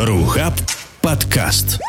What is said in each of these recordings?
Рухаб подкаст.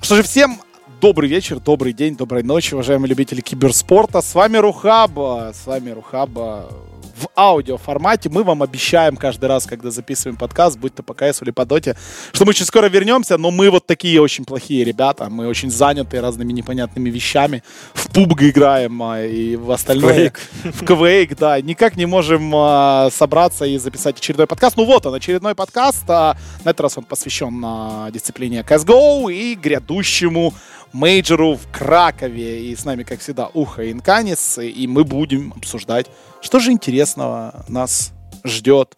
Что же, всем добрый вечер, добрый день, доброй ночи, уважаемые любители киберспорта. С вами Рухаба, с вами Рухаба в аудиоформате. Мы вам обещаем каждый раз, когда записываем подкаст, будь то по КС или по Доте, что мы очень скоро вернемся, но мы вот такие очень плохие ребята. Мы очень заняты разными непонятными вещами. В PUBG играем а, и в остальное. В Quake, да. Никак не можем а, собраться и записать очередной подкаст. Ну вот он, очередной подкаст. А, на этот раз он посвящен а, дисциплине CSGO и грядущему мейджору в Кракове. И с нами, как всегда, Ух и Инканис. И мы будем обсуждать, что же интересного нас ждет.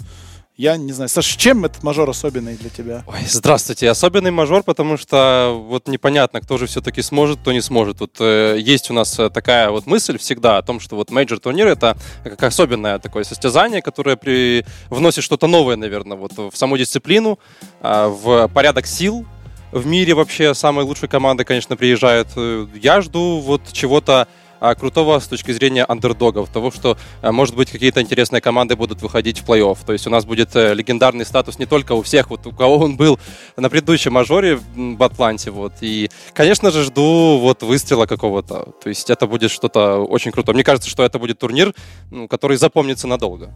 Я не знаю, Саш, чем этот мажор особенный для тебя? Ой, здравствуйте. Особенный мажор, потому что вот непонятно, кто же все-таки сможет, кто не сможет. Вот э, есть у нас э, такая вот мысль всегда о том, что вот мейджор турнир это как особенное такое состязание, которое при... вносит что-то новое, наверное, вот в саму дисциплину, э, в порядок сил, в мире вообще самые лучшие команды, конечно, приезжают. Э, Я жду вот чего-то крутого с точки зрения андердогов, того, что, а, может быть, какие-то интересные команды будут выходить в плей-офф. То есть у нас будет э, легендарный статус не только у всех, вот у кого он был на предыдущем мажоре в Атланте. Вот. И, конечно же, жду вот выстрела какого-то. То есть это будет что-то очень круто. Мне кажется, что это будет турнир, ну, который запомнится надолго.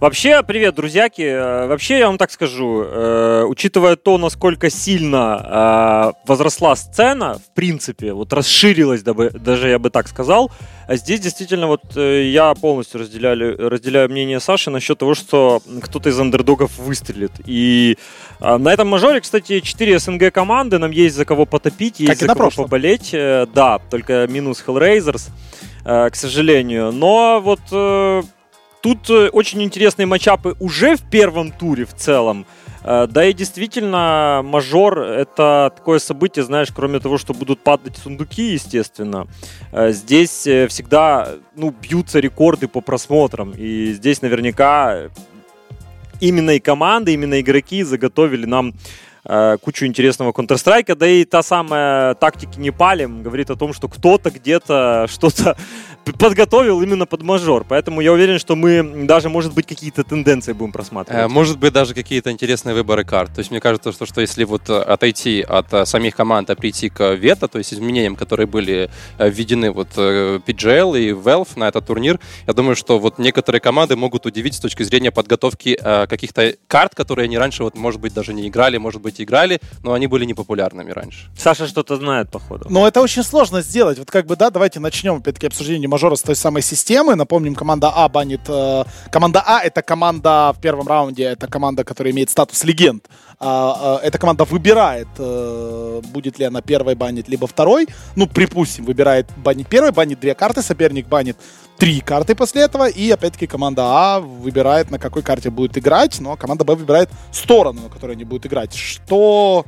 Вообще, привет, друзьяки. Э, Вообще, я вам так скажу, э, учитывая то, насколько сильно возросла сцена, в принципе, вот расширилась, даже я бы так сказал, а здесь действительно вот э, я полностью разделяю, разделяю мнение Саши насчет того, что кто-то из андердогов выстрелит. И э, на этом мажоре, кстати, 4 СНГ команды, нам есть за кого потопить, есть Как за кого прошлом. поболеть. Э, Да, только минус Hellraisers, э, к сожалению. Но вот Тут очень интересные матчапы уже в первом туре в целом. Э, Да и действительно, мажор — это такое событие, знаешь, кроме того, что будут падать сундуки, естественно. э, Здесь э, всегда, ну, бьются рекорды по просмотрам. И здесь наверняка именно и команды, именно игроки заготовили нам кучу интересного Counter-Strike, да и та самая тактики не палим говорит о том, что кто-то где-то что-то подготовил именно под мажор. Поэтому я уверен, что мы даже, может быть, какие-то тенденции будем Э, просматривать. Может быть, даже какие-то интересные выборы карт. То есть мне кажется, что, что если вот э, отойти от э, самих команд, а прийти к вето, то есть изменениям, которые были э, введены вот э, PGL и Valve на этот турнир, я думаю, что вот некоторые команды могут удивить с точки зрения подготовки э, каких-то карт, которые они раньше, вот, может быть, даже не играли, может быть, играли, но они были непопулярными раньше. Саша что-то знает, походу. Но это очень сложно сделать. Вот как бы, да, давайте начнем, опять-таки, обсуждение мажора с той самой системы. Напомним, команда А банит... э, команда А — это команда в первом раунде, это команда, которая имеет статус легенд. А, а, эта команда выбирает, э, будет ли она первой банить, либо второй. Ну, припустим, выбирает банить первой, банит две карты, соперник банит три карты после этого, и опять-таки команда А выбирает, на какой карте будет играть, но команда Б выбирает сторону, на которой они будут играть. Что...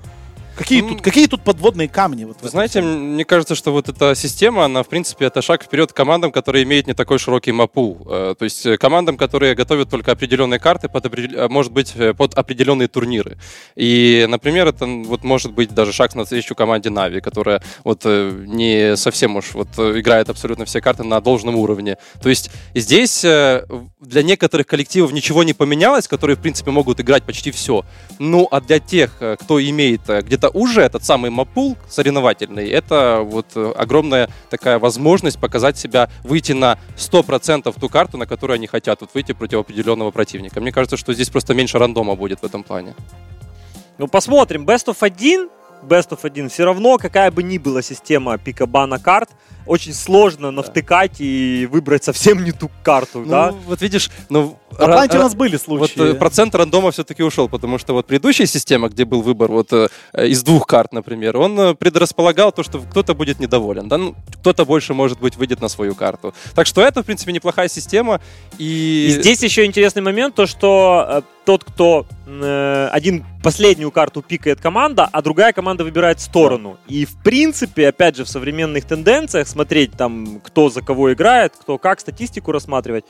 Какие, Ну, тут, какие тут подводные камни? Вот Вы знаете, м- мне кажется, что вот эта система, она, в принципе, это шаг вперед командам, которые имеют не такой широкий мапул. Э, То есть э, командам, которые готовят только определенные карты, под, э, может быть, под определенные турниры. И, например, это вот может быть даже шаг навстречу команде Нави, которая вот не совсем уж вот играет абсолютно все карты на должном уровне. То есть здесь для некоторых коллективов ничего не поменялось, которые, в принципе, могут играть почти все. Ну, а для тех, кто имеет э, где-то уже этот самый мапул соревновательный, это вот э, огромная такая возможность показать себя, выйти на 100% ту карту, на которую они хотят, вот выйти против определенного противника. Мне кажется, что здесь просто меньше рандома будет в этом плане. Ну, посмотрим. Best of 1, Best of 1, все равно, какая бы ни была система пикабана карт, очень сложно навтыкать и выбрать совсем не ту карту, Ну, да? вот видишь, ну... В Атланте ра- у нас были Вот случаи. э, процент рандома все-таки ушел, потому что вот предыдущая система, где был выбор вот э, из двух карт, например, он э, предрасполагал то, что кто-то будет недоволен, да, ну, кто-то больше, может быть, выйдет на свою карту. Так что это, в принципе, неплохая система. И, И здесь еще интересный момент, то что э, тот, кто э, один последнюю карту пикает команда, а другая команда выбирает сторону. И в принципе, опять же, в современных тенденциях смотреть там, кто за кого играет, кто как, статистику рассматривать,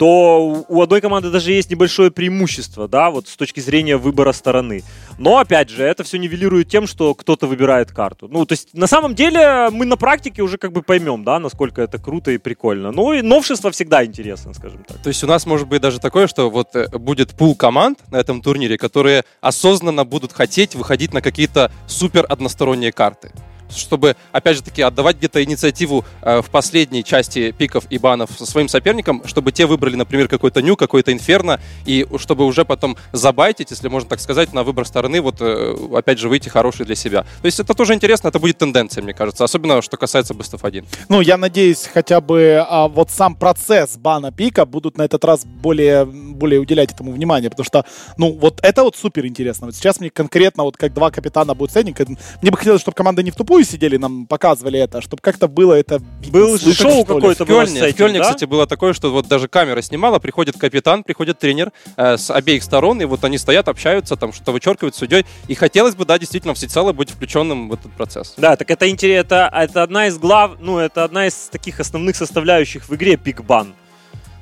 то у одной команды даже есть небольшое преимущество, да, вот с точки зрения выбора стороны. Но, опять же, это все нивелирует тем, что кто-то выбирает карту. Ну, то есть, на самом деле, мы на практике уже как бы поймем, да, насколько это круто и прикольно. Ну, и новшество всегда интересно, скажем так. То есть у нас может быть даже такое, что вот э, будет пул команд на этом турнире, которые осознанно будут хотеть выходить на какие-то супер односторонние карты чтобы, опять же таки, отдавать где-то инициативу э, в последней части пиков и банов со своим соперникам, чтобы те выбрали, например, какой-то ню, какой-то инферно, и чтобы уже потом забайтить, если можно так сказать, на выбор стороны, вот, э, опять же, выйти хороший для себя. То есть это тоже интересно, это будет тенденция, мне кажется, особенно, что касается Бестов 1. Ну, я надеюсь, хотя бы а, вот сам процесс бана пика будут на этот раз более, более уделять этому внимание, потому что, ну, вот это вот супер интересно. Вот сейчас мне конкретно, вот как два капитана будут ценник, мне бы хотелось, чтобы команда не в тупую сидели, нам показывали это, чтобы как-то было это... Был шоу какое-то в Кёльне, в Кёльне, да? кстати, было такое, что вот даже камера снимала, приходит капитан, приходит тренер э, с обеих сторон, и вот они стоят, общаются, там что-то вычеркивают с судьей, и хотелось бы, да, действительно, всецело быть включенным в этот процесс. Да, так это интересно, это, это одна из глав, ну, это одна из таких основных составляющих в игре пикбан.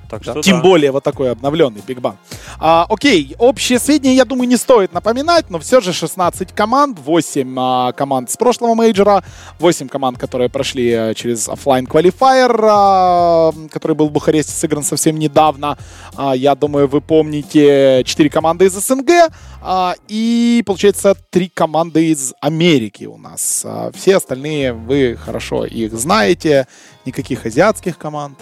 Так что Тем да. более вот такой обновленный Big Bang. А, окей, общие сведения, я думаю, не стоит напоминать, но все же 16 команд, 8 а, команд с прошлого мейджора, 8 команд, которые прошли а, через offline qualifier, а, который был в Бухаресте сыгран совсем недавно. А, я думаю, вы помните 4 команды из СНГ а, и, получается, 3 команды из Америки у нас. А, все остальные вы хорошо их знаете, никаких азиатских команд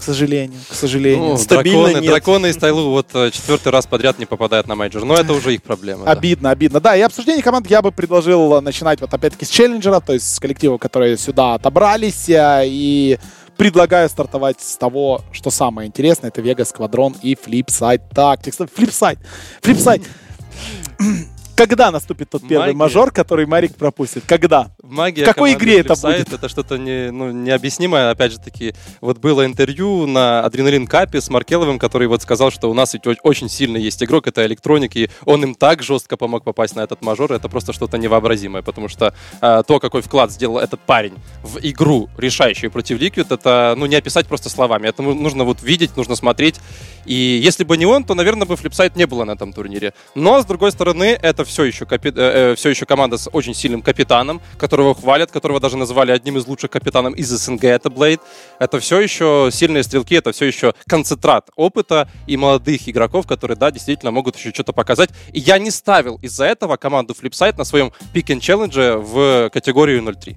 к сожалению. К сожалению. Ну, Стабильно драконы, нет. драконы из TyLoo вот э, четвертый раз подряд не попадают на мейджор. Но это уже их проблема. Обидно, да. обидно. Да, и обсуждение команд я бы предложил начинать вот опять-таки с челленджера, то есть с коллективов, которые сюда отобрались. Э, и предлагаю стартовать с того, что самое интересное. Это Vegas Squadron и Flipside Tactics. Flipside. Flipside. Когда наступит тот первый Магия. мажор, который Марик пропустит? Когда? Магия в какой игре это будет? Это что-то не, ну, необъяснимое. Опять же таки, вот было интервью на Адреналин Капе с Маркеловым, который вот сказал, что у нас ведь очень сильно есть игрок, это электроник, и он им так жестко помог попасть на этот мажор. Это просто что-то невообразимое, потому что э, то, какой вклад сделал этот парень в игру, решающую против Liquid, это ну, не описать просто словами. Это нужно вот видеть, нужно смотреть. И если бы не он, то, наверное, бы флипсайт не было на этом турнире. Но, с другой стороны, это все еще, капи... э, э все еще команда с очень сильным капитаном, которого хвалят, которого даже назвали одним из лучших капитанов из СНГ, это Блейд. Это все еще сильные стрелки, это все еще концентрат опыта и молодых игроков, которые, да, действительно могут еще что-то показать. И я не ставил из-за этого команду Flipside на своем пик челлендже в категорию 0-3.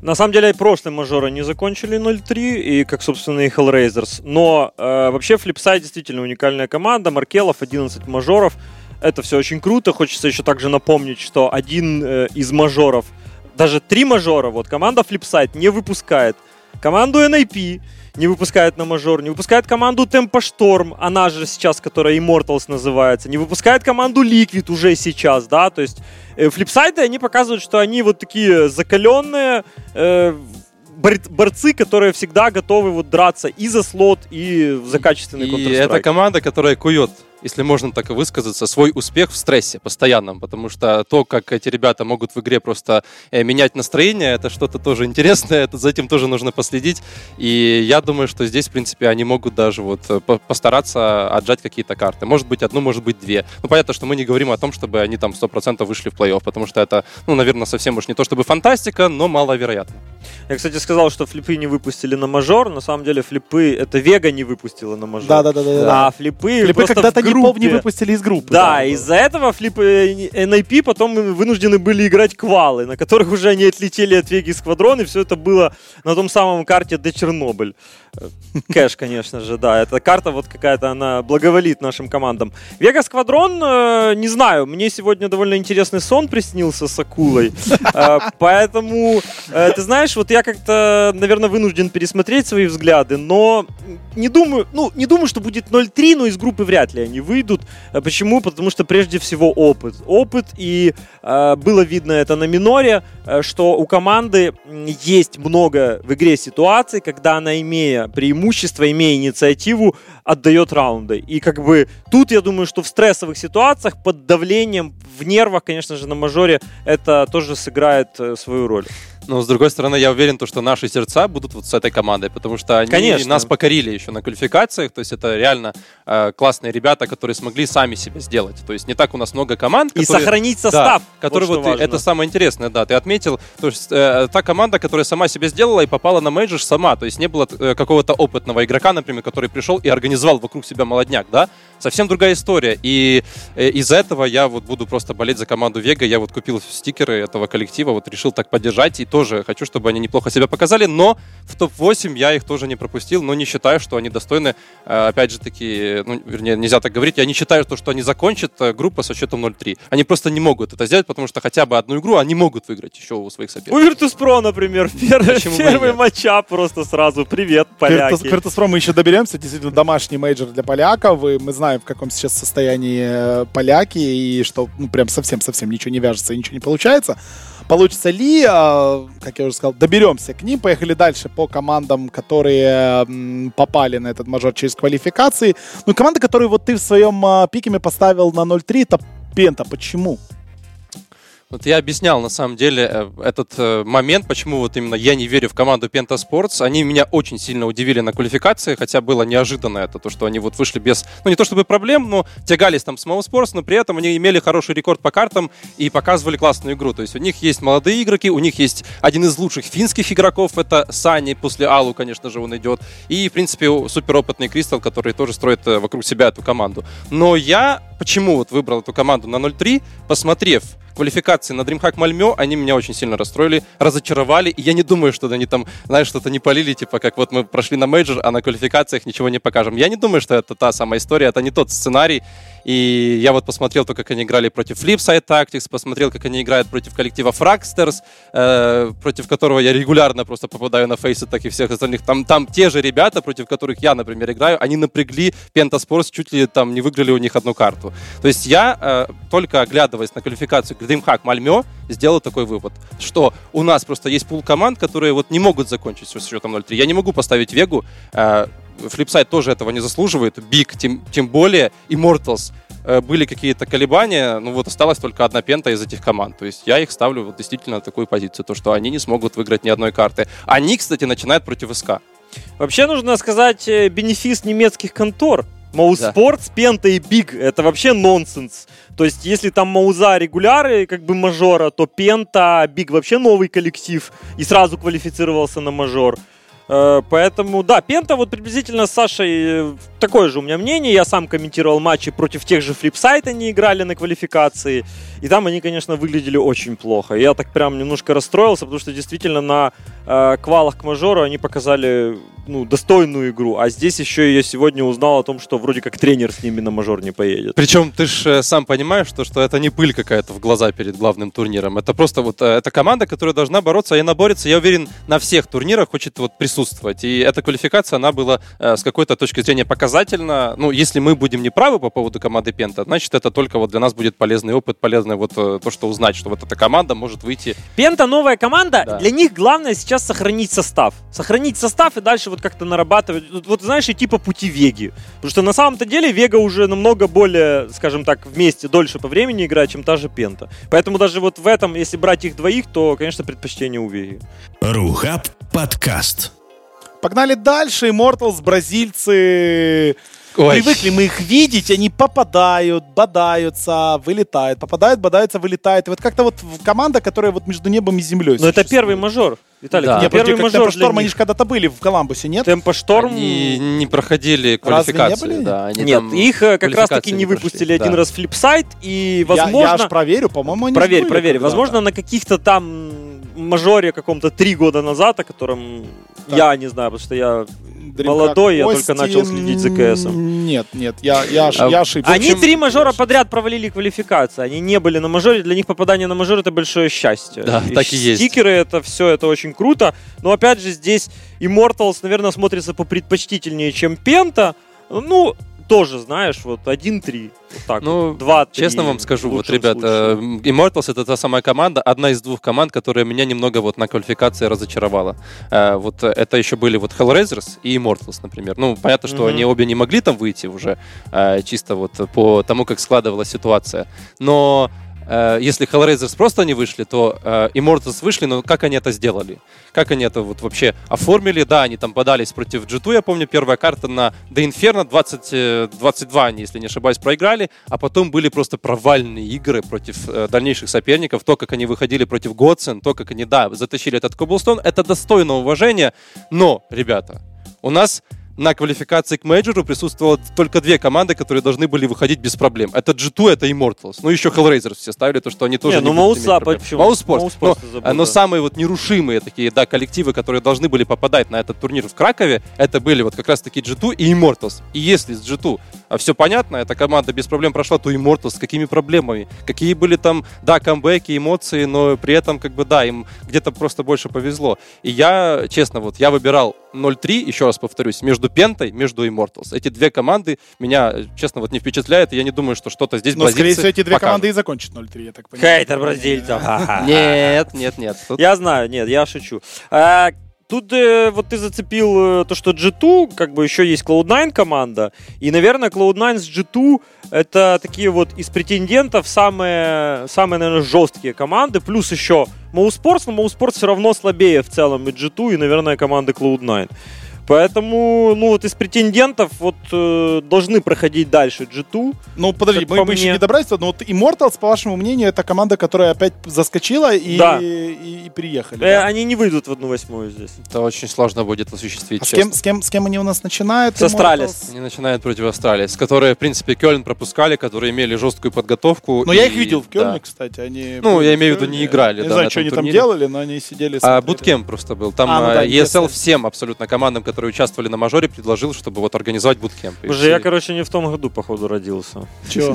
На самом деле, прошлые мажоры не закончили 0-3, и как, собственно, и Hellraisers. Но э, вообще Flipside действительно уникальная команда. Маркелов, 11 мажоров. Это все очень круто. Хочется еще также напомнить, что один э, из мажоров, даже три мажора, вот команда Flipside не выпускает команду NIP, не выпускает на мажор, не выпускает команду Tempo Storm, она же сейчас, которая Immortals называется, не выпускает команду Liquid уже сейчас, да, то есть э, флипсайды, они показывают, что они вот такие закаленные, э, борцы, которые всегда готовы вот драться и за слот, и за качественный И это команда, которая кует если можно так и высказаться, свой успех в стрессе постоянном, потому что то, как эти ребята могут в игре просто э, менять настроение, это что-то тоже интересное, это за этим тоже нужно последить, и я думаю, что здесь, в принципе, они могут даже вот э, постараться отжать какие-то карты. Может быть, одну, может быть, две. Ну, понятно, что мы не говорим о том, чтобы они там 100% вышли в плей-офф, потому что это, ну, наверное, совсем уж не то чтобы фантастика, но маловероятно. Я, кстати, сказал, что флипы не выпустили на мажор. На самом деле флипы, это Вега не выпустила на мажор. Да, да, да. да. А флипы, флипы когда-то группе. не выпустили из группы. Да, да из-за этого флипы NIP потом вынуждены были играть квалы, на которых уже они отлетели от Веги Сквадрон, и все это было на том самом карте до Чернобыль. Кэш, конечно же, да. Эта карта вот какая-то, она благоволит нашим командам. Вега Сквадрон, э, не знаю, мне сегодня довольно интересный сон приснился с акулой. Э, поэтому, э, ты знаешь, вот я как-то, наверное, вынужден пересмотреть свои взгляды, но не думаю, ну, не думаю, что будет 0-3, но из группы вряд ли они выйдут. Почему? Потому что прежде всего опыт. Опыт, и было видно это на миноре, что у команды есть много в игре ситуаций, когда она, имея преимущество, имея инициативу, отдает раунды. И как бы тут я думаю, что в стрессовых ситуациях под давлением в нервах, конечно же, на мажоре это тоже сыграет э, свою роль. Но, с другой стороны, я уверен, то, что наши сердца будут вот с этой командой, потому что они Конечно. нас покорили еще на квалификациях. То есть это реально э, классные ребята, которые смогли сами себя сделать. То есть не так у нас много команд, И которые... сохранить Да, состав. который вот, вот, важно. это самое интересное, да, ты отметил, то есть э, та команда, которая сама себе сделала и попала на мейджор сама, то есть не было э, какого-то опытного игрока, например, который пришел и организовал вокруг себя молодняк, да, совсем другая история, и э, из-за этого я вот буду просто болеть за команду Вега, я вот купил стикеры этого коллектива, вот решил так поддержать, и тоже хочу, чтобы они неплохо себя показали, но в топ-8 я их тоже не пропустил, но не считаю, что они достойны, э, опять же таки, ну, вернее, нельзя так говорить, я не считаю, то, что они закончат э, группу со счетом 0-3. Они просто не могут это сделать, потому что хотя бы одну игру они могут выиграть еще у своих У соперников. Virtus.pro, например, первый, первый нет? матчап просто сразу. Привет, поляки. Virtus.pro мы еще доберемся. Действительно, домашний мейджор для поляков. И мы знаем, в каком сейчас состоянии э, поляки. И что, ну, прям совсем-совсем ничего не вяжется и ничего не получается. Получится ли, э, как я уже сказал, доберемся к ним. Поехали дальше по командам, которые попали на этот мажор через квалификации. Ну, команда, которую вот ты в своем э, pick'em е поставил на 0-3, это Penta. Почему? Вот я объяснял, на самом деле, э, этот э, момент, почему вот именно я не верю в команду Penta Sports. Они меня очень сильно удивили на квалификации, хотя было неожиданно это, то, что они вот вышли без, ну не то чтобы проблем, но тягались там с mousesports, но при этом они имели хороший рекорд по картам и показывали классную игру. То есть у них есть молодые игроки, у них есть один из лучших финских игроков, это suNny, после allu, конечно же, он идет. И, в принципе, суперопытный kRYSTAL, который тоже строит э, вокруг себя эту команду. Но я почему вот выбрал эту команду на 0-3, посмотрев квалификации на DreamHack Malmö, они меня очень сильно расстроили, разочаровали, и я не думаю, что они там, знаешь, что-то не полили, типа, как вот мы прошли на мейджор, а на квалификациях ничего не покажем. Я не думаю, что это та самая история, это не тот сценарий, и я вот посмотрел то, как они играли против Flipside Tactics, посмотрел, как они играют против коллектива Fragsters, э, против которого я регулярно просто попадаю на фейсы, так и всех остальных. Там, там те же ребята, против которых я, например, играю, они напрягли Pentasports, чуть ли там не выиграли у них одну карту. То есть я, э, только оглядываясь на квалификацию DreamHack Мальмё, сделал такой вывод, что у нас просто есть пул команд, которые вот не могут закончить с счетом 0-3. Я не могу поставить Вегу, э, Flipside тоже этого не заслуживает, BIG тем, тем более, Immortals э, были какие-то колебания, ну вот осталась только одна Penta из этих команд. То есть я их ставлю вот действительно на такую позицию, то что они не смогут выиграть ни одной карты. Они, кстати, начинают против SK. Вообще нужно сказать э, бенефис немецких контор. Mouz. Да. Penta и BIG это вообще нонсенс. То есть, если там Mouz'а регуляры, как бы мажора, то Penta, BIG вообще новый коллектив и сразу квалифицировался на мажор. Э, Поэтому, да, Пента вот приблизительно с Сашей э, такое же у меня мнение. Я сам комментировал матчи против тех же Флипсайт, они играли на квалификации. И там они, конечно, выглядели очень плохо. Я так прям немножко расстроился, потому что действительно на э, квалах к мажору они показали ну, достойную игру. А здесь еще я сегодня узнал о том, что вроде как тренер с ними на мажор не поедет. Причем ты же сам понимаешь, что, что это не пыль какая-то в глаза перед главным турниром. Это просто вот э, это команда, которая должна бороться, и она борется, я уверен, на всех турнирах хочет вот присутствовать. И эта квалификация, она была э, с какой-то точки зрения показательна. Ну, если мы будем неправы по поводу команды Пента, значит, это только вот для нас будет полезный опыт, полезное вот э, то, что узнать, что вот эта команда может выйти. Пента новая команда. Да. Для них главное сейчас сохранить состав. Сохранить состав и дальше вот как-то нарабатывать. Вот, вот знаешь, идти по пути Веги. Потому что на самом-то деле Вега уже намного более, скажем так, вместе дольше по времени играет, чем та же Пента. Поэтому даже вот в этом, если брать их двоих, то, конечно, предпочтение у Веги. Рухаб подкаст. Погнали дальше. Immortals, бразильцы. Привыкли мы их видеть, они попадают, бодаются, вылетают, попадают, бодаются, вылетают. И вот как-то вот команда, которая вот между небом и землей. Но это существует. первый мажор. Виталик, Да. это Не, первый как мажор Темпо для Шторм, они же когда-то были в Коламбусе, нет? Темпо Шторм... Они не проходили Разве не были? Да, они Нет, там их э, как раз таки квалификации не прошли. выпустили один Да. раз флипсайт, и, Я- возможно... Я, аж проверю, по-моему, они Проверь, были проверь. Возможно, на каких-то там мажоре каком-то три года назад, о котором Так. я не знаю, потому что я... Dreamhack молодой, я только начал следить за КСом. Нет, нет, я, я, А, я ошибся. Они три мажора подряд провалили квалификацию. Они не были на мажоре. Для них попадание на мажор это большое счастье. Да, так и есть. Стикеры это все, это очень круто. Но опять же, здесь Immortals, наверное, смотрится попредпочтительнее, чем Пента. Ну, тоже, знаешь, вот 1-3. Вот так. Ну, вот. 2 Честно вам скажу, вот, ребята, э, Immortals это та самая команда, одна из двух команд, которая меня немного вот на квалификации разочаровала. Э, Вот э, это еще были вот Hellraisers и Immortals, например. Ну, понятно, что Мгм. они обе не могли там выйти уже, чисто вот по тому, как складывалась ситуация. Но э, если Hellraisers просто не вышли, то э, Immortals вышли, но как они это сделали? Как они это вот вообще оформили? Да, они там подались против G2, я помню, первая карта на The Inferno 20, 22 они, если не ошибаюсь, проиграли, а потом были просто провальные игры против э, дальнейших соперников, то, как они выходили против Годсен, то, как они, да, затащили этот Cobblestone, это достойно уважения, но, ребята, у нас на квалификации к мейджору присутствовало только две команды, которые должны были выходить без проблем. Это G2, это Immortals. Ну, еще Hellraisers все ставили, то, что они тоже Не, не, ну, проблем. почему? Sports Но, забыл, но да. самые вот нерушимые такие, да, коллективы, которые должны были попадать на этот турнир в Кракове, это были вот как раз-таки G2 и Immortals. И если с G2 все понятно, эта команда без проблем прошла, то Immortals с какими проблемами? Какие были там, да, камбэки, эмоции, но при этом, как бы, да, им где-то просто больше повезло. И я, честно, вот, я выбирал 0-3, еще раз повторюсь, между Пентой, между Immortals. Эти две команды меня, честно, вот не впечатляют, и я не думаю, что что-то здесь Но, скорее бразильцы всего, эти две покажут. команды и закончат 0-3, я так понимаю. Хейтер бразильцев. Нет, нет, нет. Тут- Я знаю, нет, я шучу. А, Тут э, вот ты зацепил э, то, что G2, как бы еще есть Cloud9 команда, и, наверное, Cloud9 с G2 это такие вот из претендентов самые, самые, наверное, жесткие команды, плюс еще Mouse но Mouse все равно слабее в целом и G2, и, наверное, команды Cloud9. Поэтому, ну вот из претендентов вот э, должны проходить дальше G2. Ну, подожди, мы, по мы еще не добрались, но вот Immortals, по вашему мнению, это команда, которая опять заскочила и, Да. и, и приехали. Э, да? Они не выйдут в одну восьмую здесь. Это очень сложно будет осуществить, А с кем, с, кем, с кем они у нас начинают? С Astralis. Они начинают против Astralis, с которой, в принципе, Кёльн пропускали, которые имели жесткую подготовку. Ну, я и- их видел в Кёльне, да. кстати. Они Ну, я имею в виду, не играли, Не да, знаю, на что они там делали, но они сидели А, bootcamp просто был. Там А, ну да, а, ESL ESL. всем абсолютно командам, которые участвовали на мажоре, предложил, чтобы вот организовать bootcamp. И Уже все- я, короче, не в том году, походу, родился. Чё?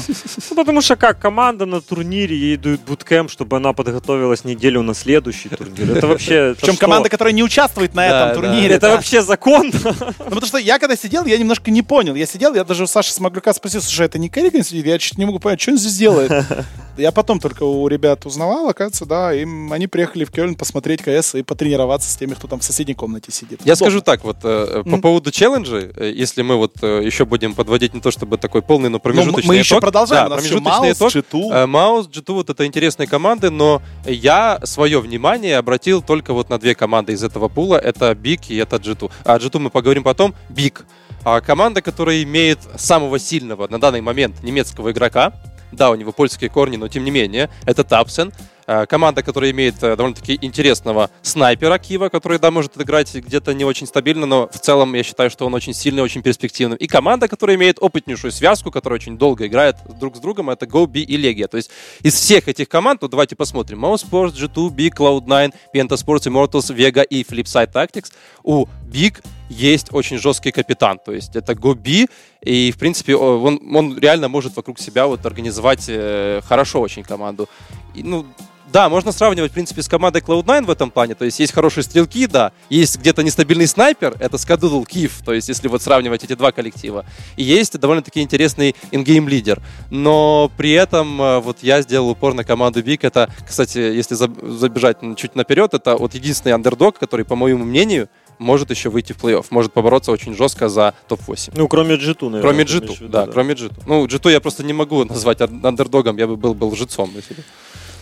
Ну, потому что как команда на турнире, ей дают буткемп, чтобы она подготовилась неделю на следующий турнир. Это вообще... Причем команда, которая не участвует на этом турнире. Это вообще закон? Ну, потому что я когда сидел, я немножко не понял. Я сидел, я даже у Саши Смоглюка спросил, слушай, это не Керриган сидит? Я чуть не могу понять, что он здесь делает. Я потом только у ребят узнавал, оказывается, да, им, они приехали в Кёльн посмотреть КС и потренироваться с теми, кто там в соседней комнате сидит. Я Удобно. скажу так, вот э, по Мгм. поводу челленджей, э, если мы вот э, еще будем подводить не то чтобы такой полный, но Ну, промежуточный мы еще итог. продолжаем. Да, у нас еще промежуточный Маус, итог. G2. Э, Маус, G2 вот это интересные команды, но я свое внимание обратил только вот на две команды из этого пула. Это Big и это G2. А G2 мы поговорим потом. Big. А команда, которая имеет самого сильного на данный момент немецкого игрока. Да, у него польские корни, но тем не менее. Это Тапсен. Э, Команда, которая имеет э, довольно-таки интересного снайпера Кива, который, да, может играть где-то не очень стабильно, но в целом я считаю, что он очень сильный, очень перспективный. И команда, которая имеет опытнейшую связку, которая очень долго играет друг с другом, это GoB и Legia. То есть из всех этих команд, вот давайте посмотрим. Mouse Sports, G2, Big, Cloud9, Penta Sports, Immortals, Vega и Flipside Tactics. У Big есть очень жесткий капитан, то есть это Гоби, и, в принципе, он, он реально может вокруг себя вот организовать э, хорошо очень команду. И, ну, да, можно сравнивать, в принципе, с командой Cloud9 в этом плане. То есть есть хорошие стрелки, да. Есть где-то нестабильный снайпер, это Скадудл Киев. То есть если вот сравнивать эти два коллектива. И есть довольно-таки интересный in-game leader. Но при этом э, вот я сделал упор на команду BIG. Это, кстати, если заб- забежать чуть наперед, это вот единственный андердог, который, по моему мнению, может еще выйти в плей-офф. Может побороться очень жестко за топ-8. Ну, кроме G2, наверное. Кроме G2, виду, да, кроме G2. Ну, G2 я просто не могу назвать ан- андердогом, я бы был, был лжецом. если бы.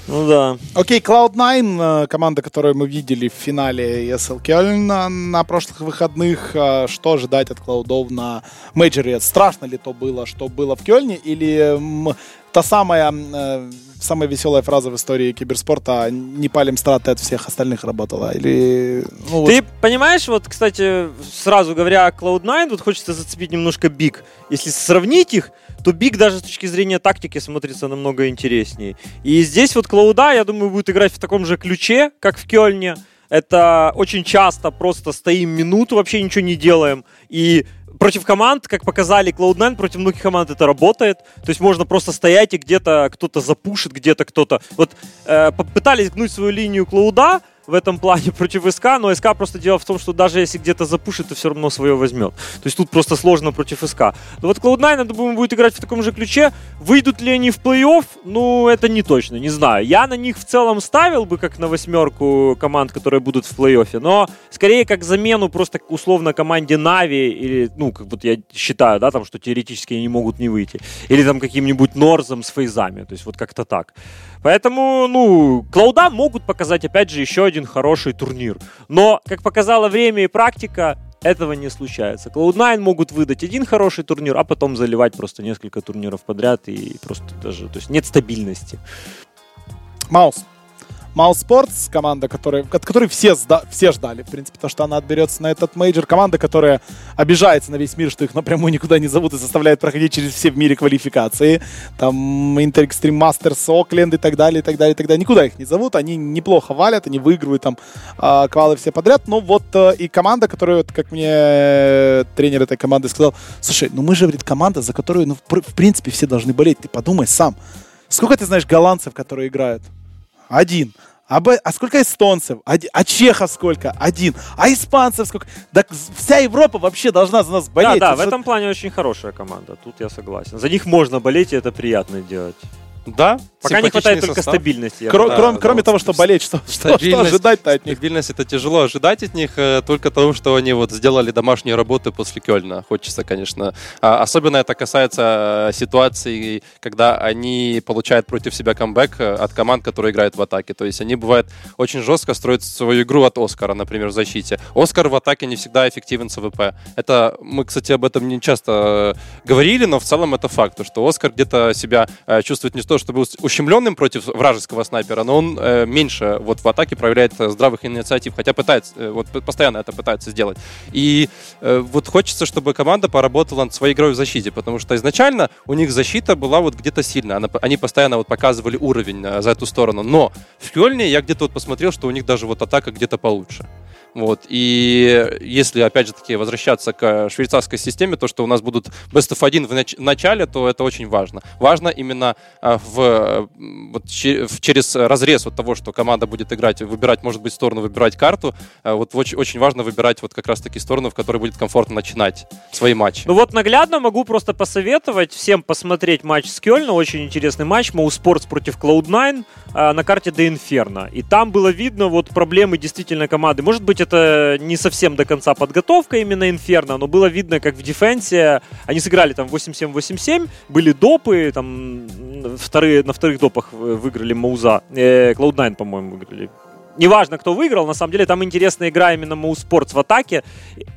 Ну да. Окей, Cloud9, э, команда, которую мы видели в финале ESL Кёльн на, на прошлых выходных. Э, Что ожидать от Cloud на мейджоре? Страшно ли то было, что было в Кёльне? Или та самая, э, самая веселая фраза в истории киберспорта «не палим страты от всех остальных» работала? Или... ну, Ты понимаешь, вот, кстати, сразу говоря о Cloud9, вот хочется зацепить немножко Big. Если сравнить их, то Big даже с точки зрения тактики смотрится намного интереснее. И здесь вот Cloud, я думаю, будет играть в таком же ключе, как в Кёльне. Это очень часто просто стоим минуту, вообще ничего не делаем. И против команд, как показали Cloud9, против многих команд это работает. То есть можно просто стоять и где-то кто-то запушит, где-то кто-то... Вот э, попытались гнуть свою линию Cloud, в этом плане против СК, но СК просто дело в том, что даже если где-то запушит, то все равно свое возьмет. То есть тут просто сложно против СК. Но вот Cloud9, я думаю, будет играть в таком же ключе. Выйдут ли они в плей-офф? Ну, это не точно, не знаю. Я на них в целом ставил бы как на восьмерку команд, которые будут в плей-оффе, но скорее как замену просто условно команде Нави или, ну, как вот я считаю, да, там, что теоретически они могут не выйти. Или там каким-нибудь North ом с FaZe ами. То есть вот как-то так. Поэтому, ну, Cloud а могут показать, опять же, еще один хороший турнир. Но, как показало время и практика, этого не случается. Cloud9 могут выдать один хороший турнир, а потом заливать просто несколько турниров подряд и просто даже, то есть нет стабильности. Mouse. Mousesports, команда, которая, от которой все, все ждали, в принципе, то, что она отберется на этот мейджор. Команда, которая обижается на весь мир, что их напрямую никуда не зовут и заставляет проходить через все в мире квалификации. Там Inter Extreme Masters, Окленд и так далее, и так далее, и так далее. Никуда их не зовут, они неплохо валят, они выигрывают там э, квалы все подряд. Но вот э, и команда, которая, вот, как мне э, тренер этой команды сказал, слушай, ну мы же, говорит, команда, за которую, ну, в принципе, все должны болеть. Ты подумай сам. Сколько ты знаешь голландцев, которые играют? Один. А, б... а сколько эстонцев? Один. А чехов сколько? Один. А испанцев сколько? Да вся Европа вообще должна за нас болеть. Да, да, в этом плане очень хорошая команда. Тут я согласен. За них можно болеть, и это приятно делать. Да. Пока не хватает только состав. стабильности. Кро- да, кроме, да, кроме да, того, что болеть, что, что, что ожидать-то от них? Стабильность это тяжело ожидать от них, э, только тому, что они вот сделали домашние работы после Кёльна. Хочется, конечно. А, особенно это касается э, ситуации, когда они получают против себя камбэк э, от команд, которые играют в атаке. То есть они, бывает, очень жестко строят свою игру от Оскара, например, в защите. Оскар в атаке не всегда эффективен с AWP. Это, мы, кстати, об этом не часто говорили, но в целом это факт, что Оскар где-то себя чувствует не то, чтобы ущемленным против вражеского снайпера, но он э, меньше вот в атаке проявляет э, здравых инициатив, хотя пытается, э, вот постоянно это пытается сделать. И э, вот хочется, чтобы команда поработала над своей игрой в защите, потому что изначально у них защита была вот где-то сильная, она, они постоянно вот показывали уровень э, за эту сторону, но в Кёльне я где-то вот посмотрел, что у них даже вот атака где-то получше. Вот. И если, опять же таки, возвращаться к швейцарской системе, то, что у нас будут best of 1 в, нач- в начале, то это очень важно. Важно именно а, в, вот, через разрез вот того, что команда будет играть, выбирать, может быть, сторону, выбирать карту. А, вот очень, очень важно выбирать вот как раз-таки сторону, в которой будет комфортно начинать свои матчи. Ну вот наглядно могу просто посоветовать всем посмотреть матч с Кёльна. Очень интересный матч. Моу Спортс против Cloud9 а, на карте Де Инферно. И там было видно вот проблемы действительно команды. Может быть, это не совсем до конца подготовка именно Инферно, но было видно, как в дефенсе они сыграли там 8-7-8-7, были допы, там вторые, на вторых допах выиграли Мауза, э, Cloud9, по-моему, выиграли неважно, кто выиграл, на самом деле там интересная игра именно Mouse Sports в атаке.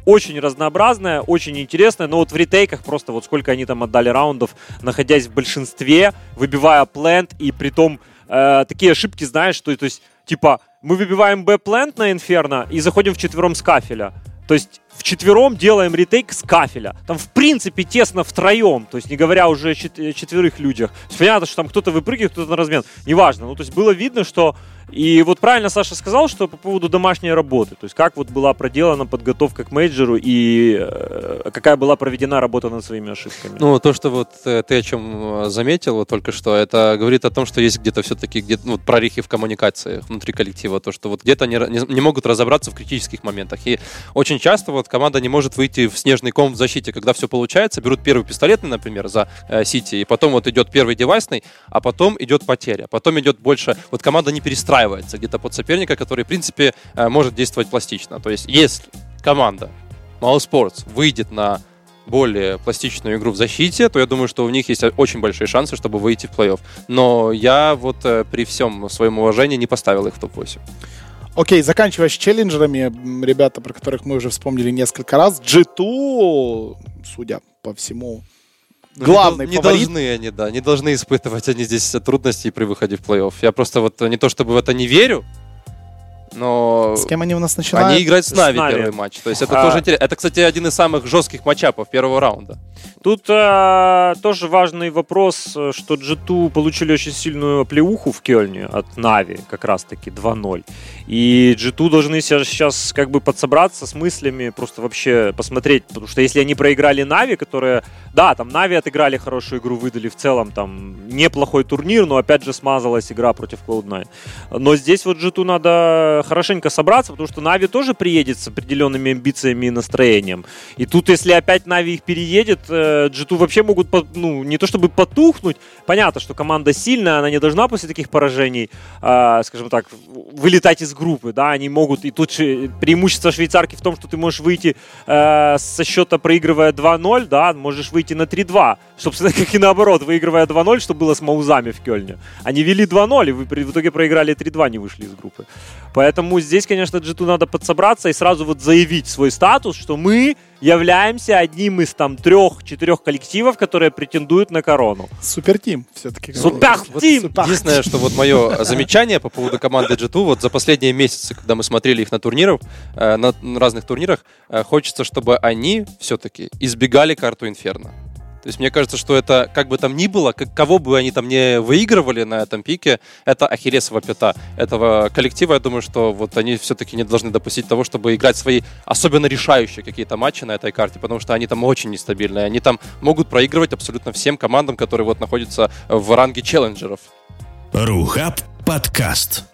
Очень разнообразная, очень интересная, но вот в ретейках просто вот сколько они там отдали раундов, находясь в большинстве, выбивая плент и при том э, такие ошибки, знаешь, что то есть типа мы выбиваем Б-плент на Инферно и заходим в четвером с кафеля. То есть в четвером делаем ретейк с кафеля. Там, в принципе, тесно втроем, то есть не говоря уже о четверых людях. понятно, что там кто-то выпрыгивает, кто-то на размен. Неважно. Ну, то есть было видно, что и вот правильно Саша сказал, что по поводу домашней работы, то есть как вот была проделана подготовка к мейджору и э, какая была проведена работа над своими ошибками. Ну, то, что вот э, ты о чем э, заметил вот только что, это говорит о том, что есть где-то все-таки где ну, прорехи в коммуникации внутри коллектива, то, что вот где-то не, не могут разобраться в критических моментах. И очень часто вот команда не может выйти в снежный ком в защите, когда все получается, берут первый пистолетный, например, за э, Сити, и потом вот идет первый девайсный, а потом идет потеря, потом идет больше, вот команда не перестраивается подстраивается где-то под соперника, который, в принципе, э, может действовать пластично. То есть, если команда Sports выйдет на более пластичную игру в защите, то я думаю, что у них есть очень большие шансы, чтобы выйти в плей-офф. Но я вот э, при всем своем уважении не поставил их в топ-8. Окей, заканчивая с челленджерами, ребята, про которых мы уже вспомнили несколько раз, G2, судя по всему, ну, главный не, не фаворит. должны они, да, не должны испытывать они здесь трудностей при выходе в плей-офф. Я просто вот не то чтобы в это не верю, но... С кем они у нас начинают? Они играют с Na'Vi, первый матч. То есть это а... тоже интересно. Это, кстати, один из самых жестких matchup ов первого раунда. Тут а, тоже важный вопрос, что G2 получили очень сильную плеуху в Кельне от Na'Vi, как раз-таки 2-0. И G2 должны сейчас как бы подсобраться с мыслями, просто вообще посмотреть, потому что если они проиграли Na'Vi, которые, да, там Na'Vi отыграли хорошую игру, выдали в целом там неплохой турнир, но опять же смазалась игра против Cloud9. Но здесь вот G2 надо хорошенько собраться, потому что Нави тоже приедет с определенными амбициями и настроением. И тут, если опять Нави их переедет, э, G2 вообще могут, ну, не то чтобы потухнуть. Понятно, что команда сильная, она не должна после таких поражений, э, скажем так, вылетать из группы, да, они могут, и тут преимущество швейцарки в том, что ты можешь выйти э, со счета проигрывая 2-0, да, можешь выйти на 3-2. Собственно, как и наоборот, выигрывая 2-0, что было с Маузами в Кёльне. Они вели 2-0, и в итоге проиграли 3-2, не вышли из группы. Поэтому здесь, конечно, G2 надо подсобраться и сразу вот заявить свой статус, что мы являемся одним из там трех-четырех коллективов, которые претендуют на корону. Супертим все-таки. Супертим! Вот, Единственное, что вот мое замечание по поводу команды G2, вот за последние месяцы, когда мы смотрели их на турнирах, э, на разных турнирах, э, хочется, чтобы они все-таки избегали карту Инферно. То есть мне кажется, что это, как бы там ни было, как, кого бы они там не выигрывали на этом пике, это ахиллесова пята этого коллектива. Я думаю, что вот они все-таки не должны допустить того, чтобы играть свои особенно решающие какие-то матчи на этой карте, потому что они там очень нестабильные. Они там могут проигрывать абсолютно всем командам, которые вот находятся в ранге челленджеров. Рухаб подкаст.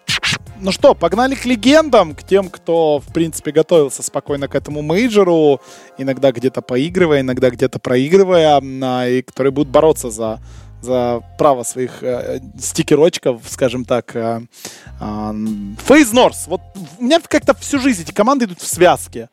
Ну что, погнали к легендам, к тем, кто, в принципе, готовился спокойно к этому мейджору, иногда где-то поигрывая, иногда где-то проигрывая, и которые будут бороться за за право своих э, стикерочков, скажем так. Э, э, Фейз Норс. Вот у меня как-то всю жизнь эти команды идут в связке.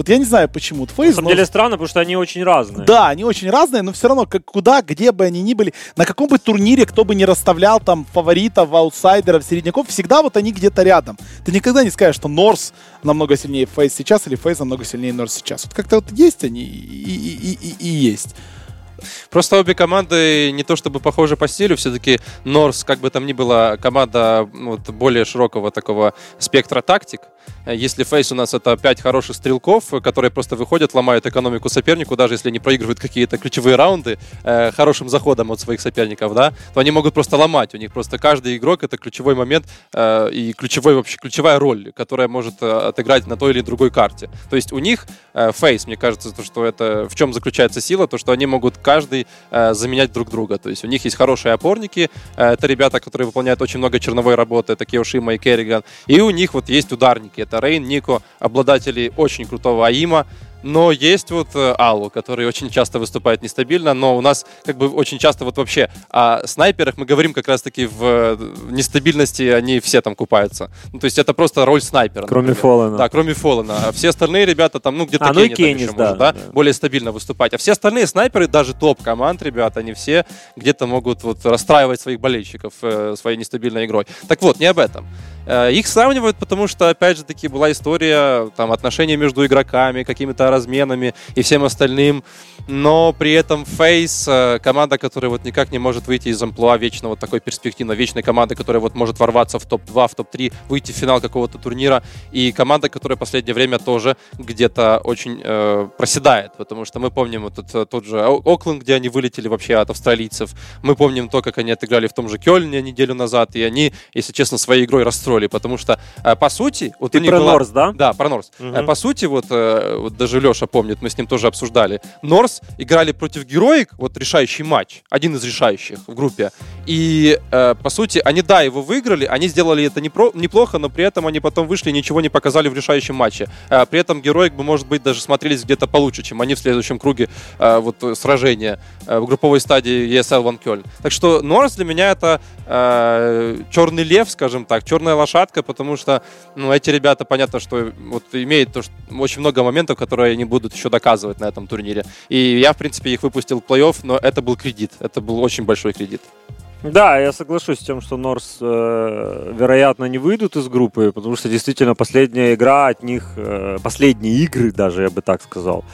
Вот я не знаю почему. Фейс, На самом но... деле странно, потому что они очень разные. Да, они очень разные, но все равно, как, куда, где бы они ни были, на каком бы турнире, кто бы не расставлял там фаворитов, аутсайдеров, середняков, всегда вот они где-то рядом. Ты никогда не скажешь, что Норс намного сильнее Фейс сейчас или Фейс намного сильнее Норс сейчас. Вот как-то вот есть они и, и, и, и есть. Просто обе команды не то чтобы похожи по стилю, все-таки Норс, как бы там ни была, команда вот, более широкого такого спектра тактик. Если фейс у нас это пять хороших стрелков, которые просто выходят, ломают экономику сопернику, даже если они проигрывают какие-то ключевые раунды э, хорошим заходом от своих соперников, да, то они могут просто ломать. У них просто каждый игрок это ключевой момент э, и ключевой вообще ключевая роль, которая может э, отыграть на той или другой карте. То есть у них э, фейс, мне кажется, то, что это в чем заключается сила, то что они могут каждый э, заменять друг друга. То есть у них есть хорошие опорники, э, это ребята, которые выполняют очень много черновой работы, это Киошима и Керриган, и у них вот есть ударники, это Рейн, Нико, обладатели очень крутого АИМа, но есть вот э, Аллу, который очень часто выступает нестабильно, но у нас как бы очень часто вот вообще о снайперах мы говорим как раз-таки в э, нестабильности, они все там купаются. Ну, то есть это просто роль снайпера. Кроме Фоллена. Да, кроме Фоллена. А все остальные ребята там, ну где-то а, ну Кенни, Кеннис, еще да, может, да, да, более стабильно выступать. А все остальные снайперы, даже топ-команд, ребята, они все где-то могут вот расстраивать своих болельщиков э, своей нестабильной игрой. Так вот, не об этом. Э, их сравнивают, потому что, опять же таки, была история там, отношений между игроками, какими-то разменами и всем остальным. Но при этом Фейс, э, команда, которая вот никак не может выйти из амплуа вот такой перспективной, вечной команды, которая вот может ворваться в топ-2, в топ-3, выйти в финал какого-то турнира. И команда, которая в последнее время тоже где-то очень э, проседает, потому что мы помним этот, тот же Окленд, где они вылетели вообще от австралийцев. Мы помним то, как они отыграли в том же Кёльне неделю назад, и они, если честно, своей игрой расстроили роли, потому что, э, по сути... Вот Ты про была... Норс, да? Да, про Норс. Угу. По сути, вот, э, вот даже Леша помнит, мы с ним тоже обсуждали. Норс играли против Героик, вот решающий матч, один из решающих в группе. И, по сути, они, да, его выиграли, они сделали это неплохо, но при этом они потом вышли и ничего не показали в решающем матче. При этом Героик бы, может быть, даже смотрелись где-то получше, чем они в следующем круге вот, сражения в групповой стадии ESL Ван Кёльн. Так что Норс для меня это черный лев, скажем так, черная лошадка, потому что ну, эти ребята, понятно, что вот имеют то, что очень много моментов, которые они будут еще доказывать на этом турнире. И я, в принципе, их выпустил в плей-офф, но это был кредит. Это был очень большой кредит. Да, я соглашусь с тем, что Норс, э, вероятно, не выйдут из группы, потому что действительно последняя игра от них, э, последние игры даже, я бы так сказал,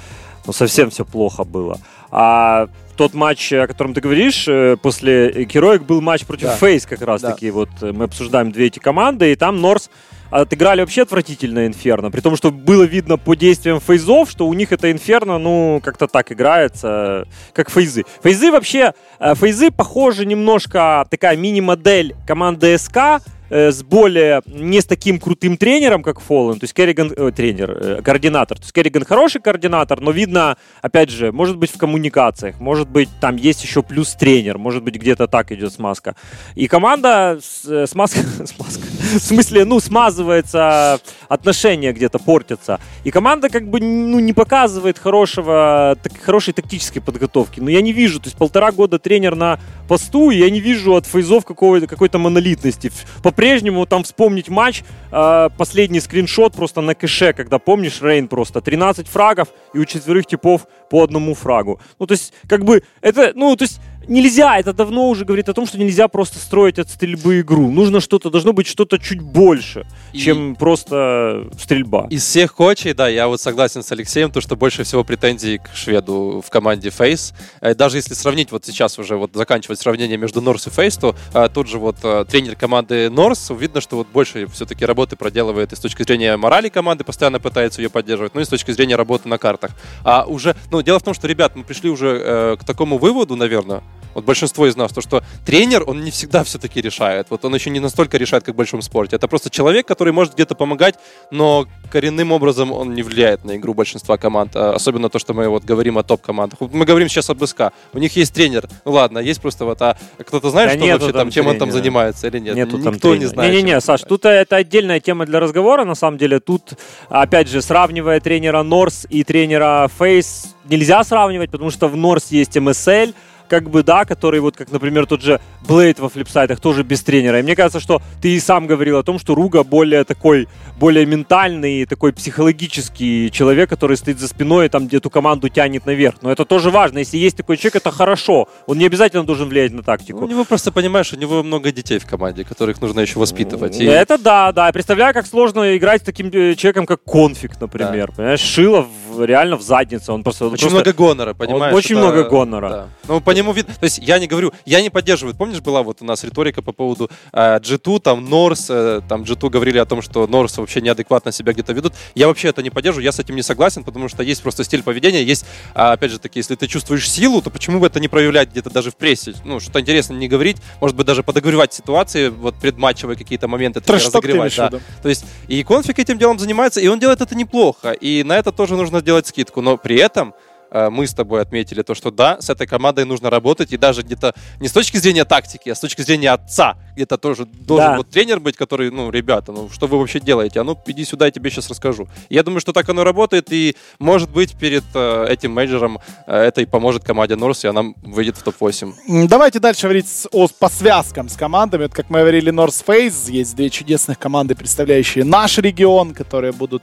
ну совсем все плохо было. А тот матч, о котором ты говоришь, э, после Heroic был матч против да. FaZe как раз-таки. Да. Вот э, мы обсуждаем две эти команды, и там North отыграли вообще отвратительно Инферно. При том, что было видно по действиям FaZe ов, что у них это Инферно, ну, как-то так играется, как FaZe ы. FaZe ы вообще, э, FaZe ы похожи немножко, такая мини-модель команды SK, с более, не с таким крутым тренером, как FalleN, то есть karrigan, э, тренер, э, координатор. То есть karrigan хороший координатор, но видно, опять же, может быть в коммуникациях, может быть там есть еще плюс тренер, может быть где-то так идет смазка. И команда с, э, смазка, смазка, В смысле, ну, смазывается отношения где-то, портятся. И команда как бы ну, не показывает хорошего, так, хорошей тактической подготовки. Но я не вижу, то есть полтора года тренер на посту, и я не вижу от фейзов какой-то, какой-то монолитности. По-прежнему там вспомнить матч, э, последний скриншот просто на кэше, когда помнишь, Рейн просто 13 фрагов, и у четверых типов по одному фрагу. Ну, то есть, как бы, это, ну, то есть, нельзя, это давно уже говорит о том, что нельзя просто строить от стрельбы игру. Нужно что-то, должно быть что-то чуть больше, и чем просто стрельба. Из всех коучей, да, я вот согласен с Алексеем, то, что больше всего претензий к шведу в команде Фейс. Э, даже если сравнить, вот сейчас уже вот заканчивать сравнение между Норс и Фейс, то а, тут же вот а, тренер команды Норс, видно, что вот больше все-таки работы проделывает и с точки зрения морали команды, постоянно пытается ее поддерживать, ну и с точки зрения работы на картах. А уже, ну, дело в том, что, ребят, мы пришли уже э, к такому выводу, наверное, вот большинство из нас, то что тренер, он не всегда все-таки решает. Вот он еще не настолько решает, как в большом спорте. Это просто человек, который может где-то помогать, но коренным образом он не влияет на игру большинства команд. А особенно то, что мы вот говорим о топ-командах. Мы говорим сейчас об СК. У них есть тренер. Ну ладно, есть просто вот, а кто-то знает, да что вообще там, чем тренера. он там занимается или нет? Нету Никто там не знает. Не-не-не, Саш, тут это отдельная тема для разговора, на самом деле. Тут, опять же, сравнивая тренера Норс и тренера Фейс, нельзя сравнивать, потому что в Норс есть МСЛ, как бы, да, который вот, как, например, тот же Блейд во флипсайтах тоже без тренера. И мне кажется, что ты и сам говорил о том, что Руга более такой, более ментальный, такой психологический человек, который стоит за спиной и там эту команду тянет наверх. Но это тоже важно. Если есть такой человек, это хорошо. Он не обязательно должен влиять на тактику. У него просто, понимаешь, у него много детей в команде, которых нужно еще воспитывать. И... Это да, да. Я представляю, как сложно играть с таким э, человеком, как Конфиг, например. Да. Понимаешь, Шилов реально в задницу. Он просто, очень просто... много гонора, понимаешь? Он очень это... много гонора. Да. Ну, нему видно. То есть я не говорю, я не поддерживаю. Помнишь, была вот у нас риторика по поводу э, G2, там Норс, э, там G2 говорили о том, что Норс вообще неадекватно себя где-то ведут. Я вообще это не поддерживаю, я с этим не согласен, потому что есть просто стиль поведения, есть, а, опять же таки, если ты чувствуешь силу, то почему бы это не проявлять где-то даже в прессе? Ну, что-то интересное не говорить, может быть, даже подогревать ситуации, вот предматчевые какие-то моменты разогревать. Да. То есть и конфиг этим делом занимается, и он делает это неплохо, и на это тоже нужно сделать скидку, но при этом мы с тобой отметили то, что да, с этой командой нужно работать, и даже где-то не с точки зрения тактики, а с точки зрения отца, где-то тоже должен да. вот тренер быть, который, ну, ребята, ну, что вы вообще делаете? А ну, иди сюда, я тебе сейчас расскажу. Я думаю, что так оно работает, и, может быть, перед э, этим менеджером э, это и поможет команде Норс, и она выйдет в топ-8. Давайте дальше говорить о, по связкам с командами. Вот, как мы говорили, North, FaZe, есть две чудесных команды, представляющие наш регион, которые будут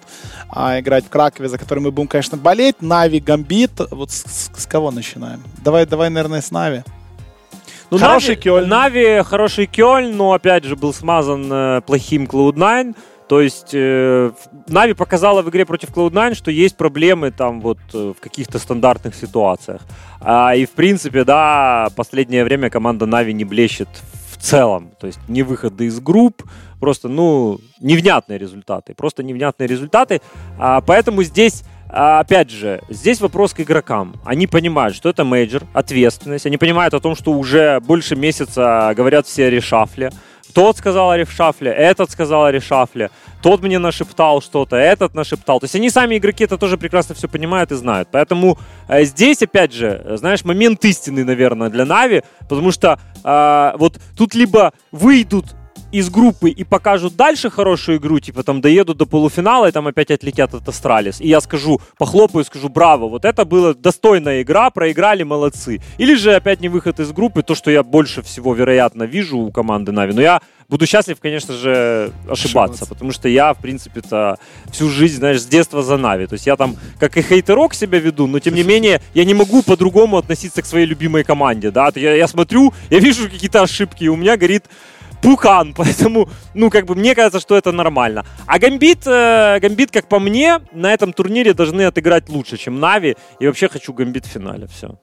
а, играть в Кракове, за которые мы будем, конечно, болеть. Na'Vi, Gambit, вот с, с, с кого начинаем? Давай, давай, наверное, с Na'Vi. Ну, хороший Кёльн. Na'Vi хороший Кёльн, но опять же был смазан э, плохим Cloud9. То есть э, Na'Vi показала в игре против Cloud9, что есть проблемы там вот э, в каких-то стандартных ситуациях. А, и в принципе, да, последнее время команда Na'Vi не блещет в целом. То есть не выходы из групп, просто, ну, невнятные результаты. Просто невнятные результаты. А, поэтому здесь опять же, здесь вопрос к игрокам. Они понимают, что это мейджор, ответственность. Они понимают о том, что уже больше месяца говорят все о reshuffle. Тот сказал о reshuffle, этот сказал о reshuffle, тот мне нашептал что-то, этот нашептал. То есть они сами игроки это тоже прекрасно все понимают и знают. Поэтому э, здесь, опять же, знаешь, момент истины, наверное, для Na'Vi, потому что э, вот тут либо выйдут из группы и покажут дальше хорошую игру, типа там доедут до полуфинала и там опять отлетят от Astralis. И я скажу, похлопаю, скажу, браво, вот это была достойная игра, проиграли, молодцы. Или же опять не выход из группы, то, что я больше всего, вероятно, вижу у команды Na'Vi. Но я буду счастлив, конечно же, ошибаться, ошибаться. потому что я, в принципе-то, всю жизнь, знаешь, с детства за Na'Vi. То есть я там, как и хейтерок себя веду, но тем не менее, я не могу по-другому относиться к своей любимой команде, да. Я, я смотрю, я вижу какие-то ошибки, и у меня горит пукан, поэтому, ну, как бы, мне кажется, что это нормально. А Гамбит, э, Гамбит, как по мне, на этом турнире должны отыграть лучше, чем Na'Vi, и вообще хочу Гамбит в финале, все.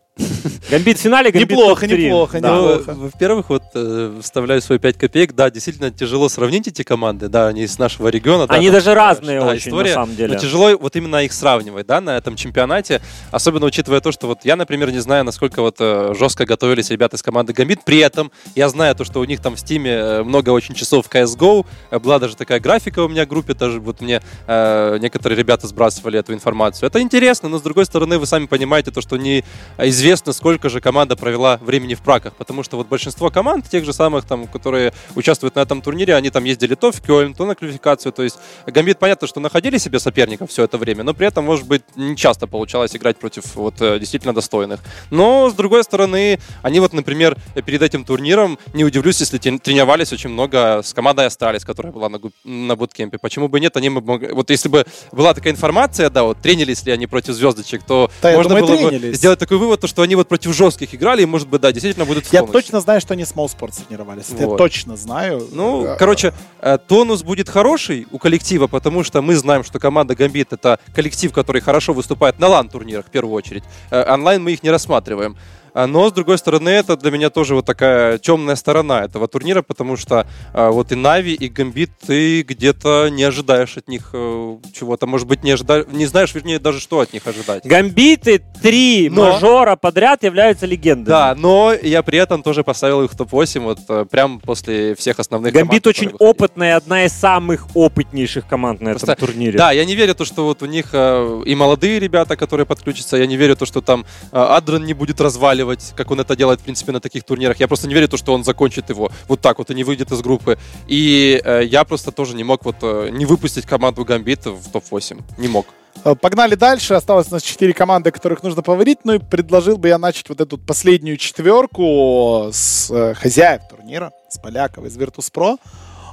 Гамбит в финале, Гамбит Неплохо, неплохо, да. неплохо. Ну, во-первых, вот э, вставляю свои 5 копеек. Да, действительно тяжело сравнить эти команды. Да, они из нашего региона. Они да, даже разные да, очень, история, на самом деле. Но тяжело вот именно их сравнивать, да, на этом чемпионате. Особенно учитывая то, что вот я, например, не знаю, насколько вот э, жестко готовились ребята из команды Гамбит. При этом я знаю то, что у них там в Стиме э, много очень часов в CSGO. Была даже такая графика у меня в группе. Даже вот мне некоторые ребята сбрасывали эту информацию. Это интересно, но с другой стороны, вы сами понимаете то, что не известно известно, сколько же команда провела времени в праках, потому что вот большинство команд, тех же самых, там, которые участвуют на этом турнире, они там ездили то в Кёльн, то на квалификацию, то есть Гамбит, понятно, что находили себе соперников все это время, но при этом, может быть, не часто получалось играть против вот э, действительно достойных. Но, с другой стороны, они вот, например, перед этим турниром, не удивлюсь, если тренировались очень много с командой Astralis, которая была на, на буткемпе. Почему бы нет, они бы, вот если бы была такая информация, да, вот тренились ли они против звездочек, то да, можно думаю, было тренились. бы сделать такой вывод, что они вот против жестких играли, и, может быть, да, действительно будут в Я точно знаю, что они с mousesports тренировались. Вот. Я точно знаю. Ну, а, короче, э, тонус будет хороший у коллектива, потому что мы знаем, что команда Гамбит это коллектив, который хорошо выступает на лан-турнирах в первую очередь. Э, онлайн мы их не рассматриваем. А, но, с другой стороны, это для меня тоже вот такая темная сторона этого турнира, потому что а, вот и Нави, и Гамбит, ты где-то не ожидаешь от них э, чего-то. Может быть, не, ожидаешь, не знаешь, вернее, даже что от них ожидать. Гамбиты три но... мажора подряд являются легендами. Да, но я при этом тоже поставил их в топ-8 вот э, прям после всех основных Гамбит команд, очень опытная, одна из самых опытнейших команд на Просто, этом турнире. Да, я не верю то, что вот у них э, и молодые ребята, которые подключатся, я не верю то, что там Адрен не будет разваливать заваливать, как он это делает, в принципе, на таких турнирах. Я просто не верю, то, что он закончит его вот так вот и не выйдет из группы. И э, я просто тоже не мог вот э, не выпустить команду Гамбит в топ-8. Не мог. Э, погнали дальше. Осталось у нас четыре команды, которых нужно поговорить. Ну и предложил бы я начать вот эту последнюю четверку с э, хозяев турнира, с Полякова из Virtus.pro.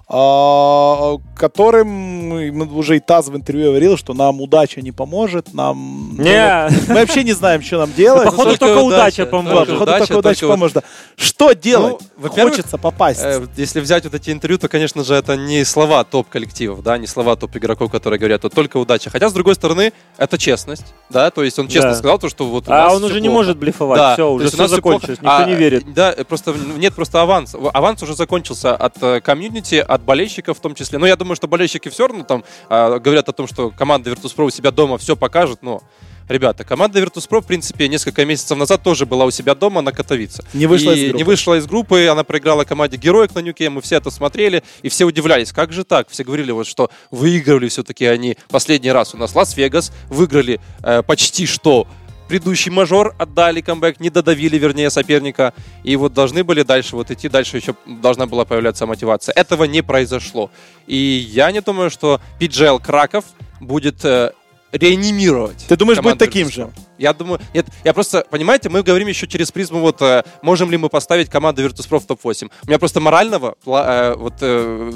А, которым уже и Таз в интервью говорил, что нам удача не поможет, нам... Не. Мы вообще не знаем, что нам делать. Ну, походу только удача поможет. Походу только удача поможет. Что делать? Ну, Хочется попасть. Э, если взять вот эти интервью, то, конечно же, это не слова топ-коллективов, да, не слова топ-игроков, которые говорят, то только удача. Хотя, с другой стороны, это честность, да, то есть он честно сказал то, что вот А он уже не может блефовать, все, уже все закончилось, никто не а, верит. Да, просто нет просто аванс. Аванс уже закончился от э, комьюнити, от болельщиков в том числе. Но я думаю, что болельщики все равно там э, говорят о том, что команда Virtus.pro у себя дома все покажет, но Ребята, команда Virtus.pro, в принципе, несколько месяцев назад тоже была у себя дома на Катовице. Не вышла и из группы. Не вышла из группы, она проиграла команде Героик на Нюке, мы все это смотрели, и все удивлялись, как же так? Все говорили, вот, что выигрывали все-таки они последний раз у нас Лас-Вегас, выиграли э, почти что предыдущий мажор отдали камбэк, не додавили, вернее, соперника. И вот должны были дальше вот идти, дальше еще должна была появляться мотивация. Этого не произошло. И я не думаю, что PGL Краков будет э, реанимировать. Ты думаешь, будет таким же? Я думаю, нет, я просто, понимаете, мы говорим еще через призму, вот, э, можем ли мы поставить команду Virtus.pro в топ-8. У меня просто морального, э, вот, э,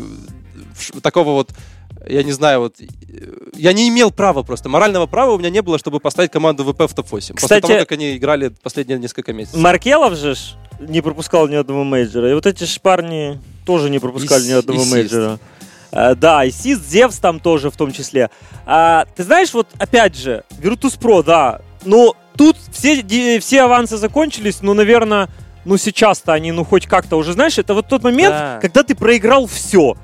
такого вот я не знаю, вот я не имел права просто, морального права у меня не было, чтобы поставить команду ВП в топ-8. Кстати, после того, как они играли последние несколько месяцев. Маркелов же не пропускал ни одного мейджора. И вот эти же парни тоже не пропускали и, ни одного мейджора. Э, да, и seized, Zeus там тоже в том числе. Э, ты знаешь, вот опять же, Virtus.pro, да, но тут все, все авансы закончились, ну, наверное, ну сейчас-то они, ну, хоть как-то уже, знаешь, это вот тот момент, да. когда ты проиграл все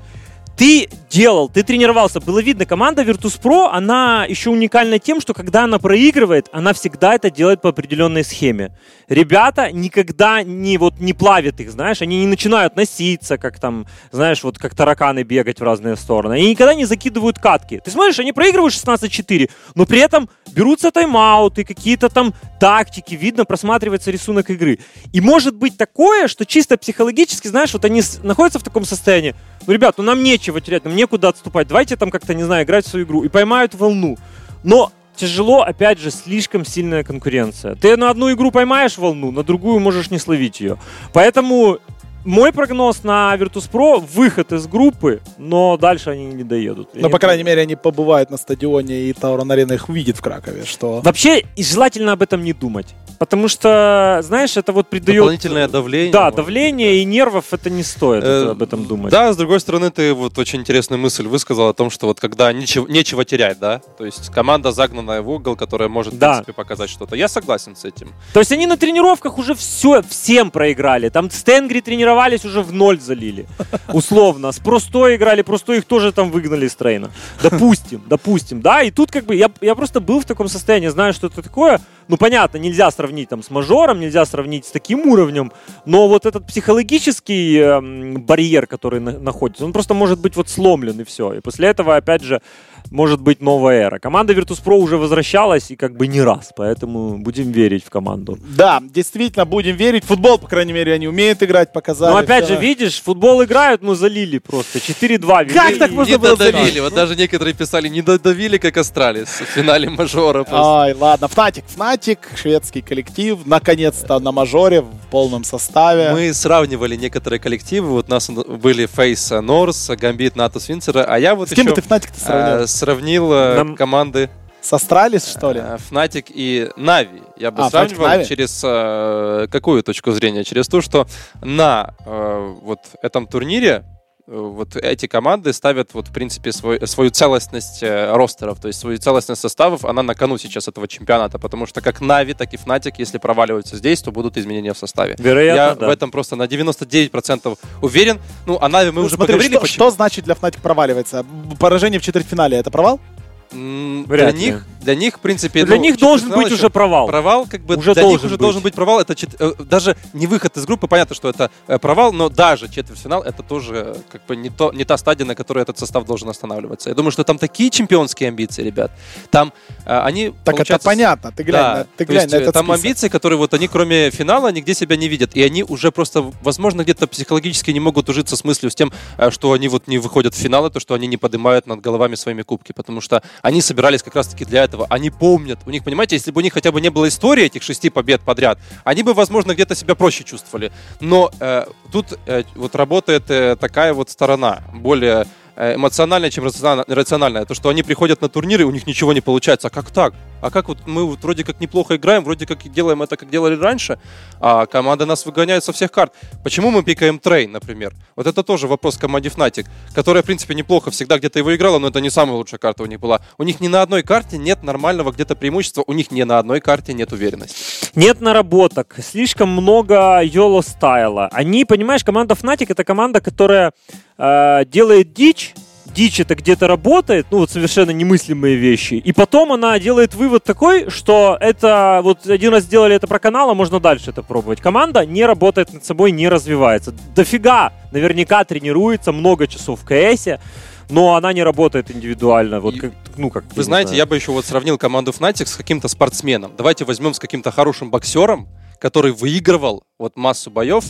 ты делал, ты тренировался. Было видно, команда Virtus.pro, она еще уникальна тем, что когда она проигрывает, она всегда это делает по определенной схеме. Ребята никогда не, вот, не плавят их, знаешь, они не начинают носиться, как там, знаешь, вот как тараканы бегать в разные стороны. Они никогда не закидывают катки. Ты смотришь, они проигрывают 16-4, но при этом берутся тайм-ауты, какие-то там тактики, видно, просматривается рисунок игры. И может быть такое, что чисто психологически, знаешь, вот они находятся в таком состоянии, ну, ребят, ну нам нечего терять, нам некуда отступать, давайте там как-то, не знаю, играть в свою игру. И поймают волну. Но тяжело, опять же, слишком сильная конкуренция. Ты на одну игру поймаешь волну, на другую можешь не словить ее. Поэтому мой прогноз на Virtus.pro — выход из группы, но дальше они не доедут. Но, по крайней мере, они побывают на стадионе, и Таурон Арена их увидит в Кракове, что... Вообще, желательно об этом не думать. Потому что, знаешь, это вот придает... Дополнительное давление. Да, давление и нервов это не стоит э, об этом думать. Да, с другой стороны, ты вот очень интересную мысль высказал о том, что вот когда нечего, нечего терять, да? То есть команда загнанная в угол, которая может, да. в принципе, показать что-то. Я согласен с этим. То есть они на тренировках уже все, всем проиграли. Там Стенгри тренировались, уже в ноль залили. Условно. С простой играли, просто их тоже там выгнали из трейна. Допустим, допустим, да? И тут как бы я, я просто был в таком состоянии, знаю, что это такое, Ну, понятно, нельзя сравнить там с мажором, нельзя сравнить с таким уровнем, но вот этот психологический э, барьер, который на- находится, он просто может быть вот сломлен и все. И после этого, опять же, может быть новая эра. Команда Virtus.pro уже возвращалась и как бы не раз, поэтому будем верить в команду. Да, действительно, будем верить. Футбол, по крайней мере, они умеют играть, показали. Но опять всё. же, видишь, футбол играют, ну залили просто. 4-2. Как так можно Не было додавили. залить? Вот даже некоторые писали, не додавили, как Astralis в финале мажора. просто. Ай, ладно, Fnatic, Fnatic, шведский коллектив, наконец-то на мажоре в полном составе. Мы сравнивали некоторые коллективы. Вот у нас были FaZe, North, Gambit, Natus Vincere. А я вот С кем еще ты сравнил? э, сравнил э, Нам- команды С Astralis, что ли? Fnatic и Na'Vi. Я бы А, Fnatic, сравнивал Na'Vi? через э, какую точку зрения? Через то, что на э, вот этом турнире э, вот эти команды ставят вот в принципе свой, свою целостность э, ростеров, то есть свою целостность составов, она на кону сейчас этого чемпионата, потому что как Na'Vi, так и Fnatic, если проваливаются здесь, то будут изменения в составе. Вероятно, Я да. в этом просто на 99% уверен. Ну, о Na'Vi мы Ну, уже смотри, поговорили, что, почему. что значит для Фнатик проваливается? Поражение в четвертьфинале это провал? М, Для Вряд ли. них, для них, в принципе, Для ну, них должен быть еще- уже провал. Провал, как бы Уже для них должен уже быть. должен быть провал. Это чет- э, даже не выход из группы, понятно, что это э, провал, но даже четвертьфинал это тоже э, как бы не, то, не та стадия, на которой этот состав должен останавливаться. Я думаю, что там такие чемпионские амбиции, ребят. Там э, они Так это получается, понятно. Ты глянь, да, на, ты глянь есть, на этот там список. амбиции, которые вот они кроме финала нигде себя не видят, и они уже просто, возможно, где-то психологически не могут ужиться с мыслью с тем, что они вот не выходят в финал, и то, что они не поднимают над головами своими кубки, потому что они собирались как раз-таки для этого, они помнят, у них, понимаете, если бы у них хотя бы не было истории этих шести побед подряд, они бы, возможно, где-то себя проще чувствовали, но э, тут э, вот работает э, такая вот сторона, более э, эмоциональная, чем рациональная. То, что они приходят на турниры, у них ничего не получается. А как так? А как вот мы вот вроде как неплохо играем, вроде как делаем это, как делали раньше, а команда нас выгоняет со всех карт. Почему мы пикаем трейн, например? Вот это тоже вопрос команде Fnatic, которая, в принципе, неплохо всегда где-то его играла, но это не самая лучшая карта у них была. У них ни на одной карте нет нормального где-то преимущества, у них ни на одной карте нет уверенности. Нет наработок, слишком много йоло стайла. Они, понимаешь, команда Fnatic это команда, которая э, делает дичь. Дичь это где-то работает, ну вот совершенно немыслимые вещи. И потом она делает вывод такой, что это вот один раз сделали это про канал, а можно дальше это пробовать. Команда не работает над собой, не развивается. Дофига наверняка тренируется много часов в КСе, но она не работает индивидуально. Вот И- как, ну как. Вы знаете, я бы еще вот сравнил команду Fnatic с каким-то спортсменом. Давайте возьмем с каким-то хорошим боксером, который выигрывал вот массу боев,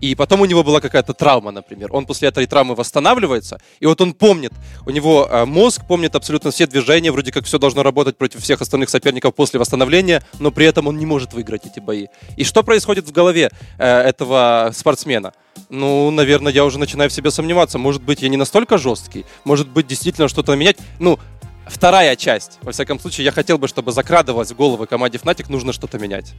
и потом у него была какая-то травма, например. Он после этой травмы восстанавливается, и вот он помнит, у него э, мозг помнит абсолютно все движения, вроде как все должно работать против всех остальных соперников после восстановления, но при этом он не может выиграть эти бои. И что происходит в голове э, этого спортсмена? Ну, наверное, я уже начинаю в себе сомневаться. Может быть, я не настолько жесткий? Может быть, действительно что-то менять? Ну, Вторая часть. Во всяком случае, я хотел бы, чтобы закрадывалось в головы команде Fnatic, нужно что-то менять.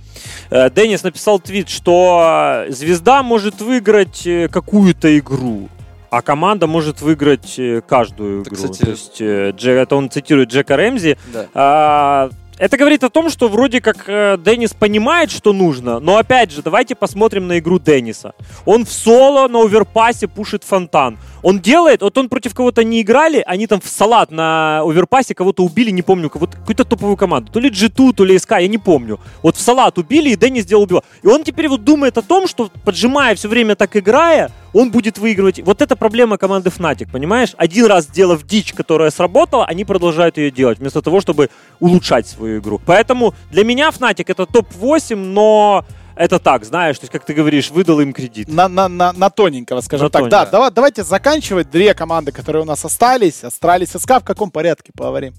Э, Деннис написал твит, что э, звезда может выиграть э, какую-то игру, а команда может выиграть каждую Это, игру. кстати- То есть э, Дже- это он цитирует Джека Рэмзи. Да. А, Это говорит о том, что вроде как э, Деннис понимает, что нужно, но опять же, давайте посмотрим на игру Денниса. Он в соло на оверпасе пушит фонтан. Он делает, вот он против кого-то не играли, они там в салат на оверпасе кого-то убили, не помню, какую-то топовую команду. То ли G2, то ли СК, я не помню. Вот в салат убили, и Деннис сделал убивал. И он теперь вот думает о том, что поджимая все время так играя, он будет выигрывать. Вот это проблема команды Fnatic, понимаешь? Один раз сделав дичь, которая сработала, они продолжают ее делать, вместо того, чтобы улучшать свою игру. Поэтому для меня Fnatic это топ-8, но это так, знаешь, то есть, как ты говоришь, выдал им кредит. На, на, на, на тоненького, скажем На так. тоненького. Да, давай, давайте заканчивать. Две команды, которые у нас остались. Astralis и SK. В каком порядке поговорим?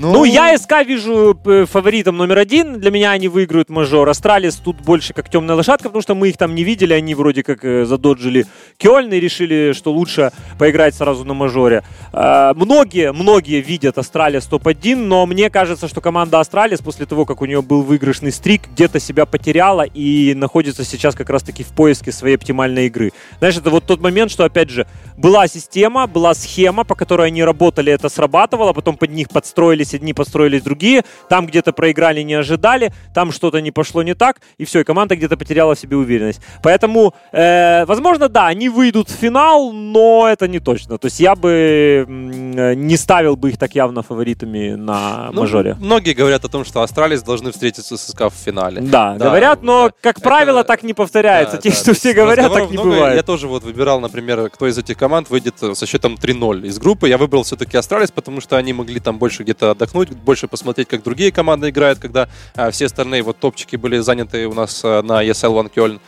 Ну, я SK вижу э, фаворитом номер один. Для меня они выиграют мажор. Astralis тут больше как темная лошадка, потому что мы их там не видели. Они вроде как э, задоджили Кёльн и решили, что лучше поиграть сразу на мажоре. А, Многие, многие видят Astralis топ-1, но мне кажется, что команда Astralis после того, как у нее был выигрышный streak, где-то себя потеряла и находится сейчас как раз-таки в поиске своей оптимальной игры. Знаешь, это вот тот момент, что, опять же, была система, была схема, по которой они работали, это срабатывало, потом под них подстроились построились одни, построились другие, там где-то проиграли, не ожидали, там что-то не пошло не так, и все, и команда где-то потеряла в себе уверенность. Поэтому, э, возможно, да, они выйдут в финал, но это не точно. То есть я бы м, не ставил бы их так явно фаворитами на Ну, мажоре. Многие говорят о том, что австралийцы должны встретиться с СК в финале. Да, Да, говорят, но, да. как Это- правило, так не повторяется. Да, Те, да, что все говорят, так не много. бывает. Я тоже вот выбирал, например, кто из этих команд выйдет э, со счетом 3-0 из группы. Я выбрал все-таки Astralis, потому что они могли там больше где-то отдохнуть, больше посмотреть, как другие команды играют, когда а, все остальные вот топчики были заняты у нас а, на ESL One Köln.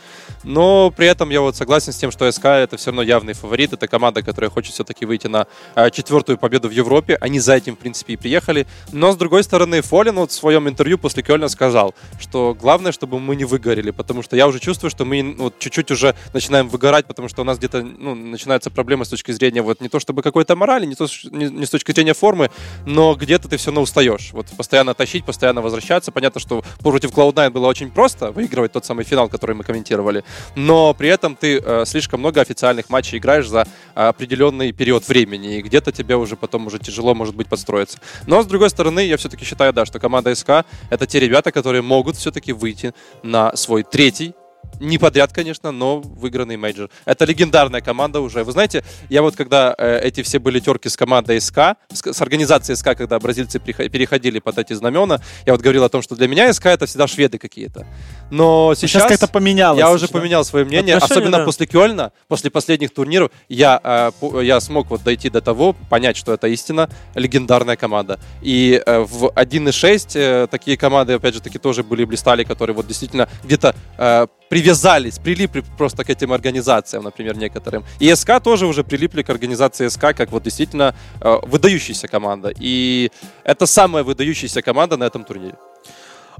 Но при этом я вот согласен с тем, что SK это все равно явный фаворит. Это команда, которая хочет все-таки выйти на а, четвертую победу в Европе. Они за этим, в принципе, и приехали. Но, с другой стороны, FalleN вот в своем интервью после Кёльна сказал, что главное, чтобы мы не выгорели, потому что я уже чувствую, что мы вот, чуть-чуть уже начинаем выгорать, потому что у нас где-то ну, начинаются проблемы с точки зрения вот не то чтобы какой-то морали, не, то, не, не с точки зрения формы, но где-то ты все равно устаешь. Вот постоянно тащить, постоянно возвращаться. Понятно, что против Cloud9 было очень просто выигрывать тот самый финал, который мы комментировали, но при этом ты э, слишком много официальных матчей играешь за э, определенный период времени, и где-то тебе уже потом уже тяжело, может быть, подстроиться. Но, с другой стороны, я все-таки считаю, да, что команда SK — это те ребята, которые могут все-таки выйти на свой третий не подряд, конечно, но выигранный мейджор. Это легендарная команда уже. Вы знаете, я вот когда э, эти все были терки с командой SK, с, с организацией SK, когда бразильцы переходили под эти знамена, я вот говорил о том, что для меня SK это всегда шведы какие-то. Но Сейчас, сейчас, как-то поменялось. я уже да? поменял свое мнение, Отношения, особенно да. после Кёльна, после последних турниров, я, э, я смог вот дойти до того, понять, что это истинно легендарная команда. И э, в 1.6 э, такие команды, опять же, таки тоже были блистали, которые вот действительно где-то э, привязались, прилипли просто к этим организациям, например, некоторым. И СК тоже уже прилипли к организации СК, как вот действительно э, выдающаяся команда. И это самая выдающаяся команда на этом турнире.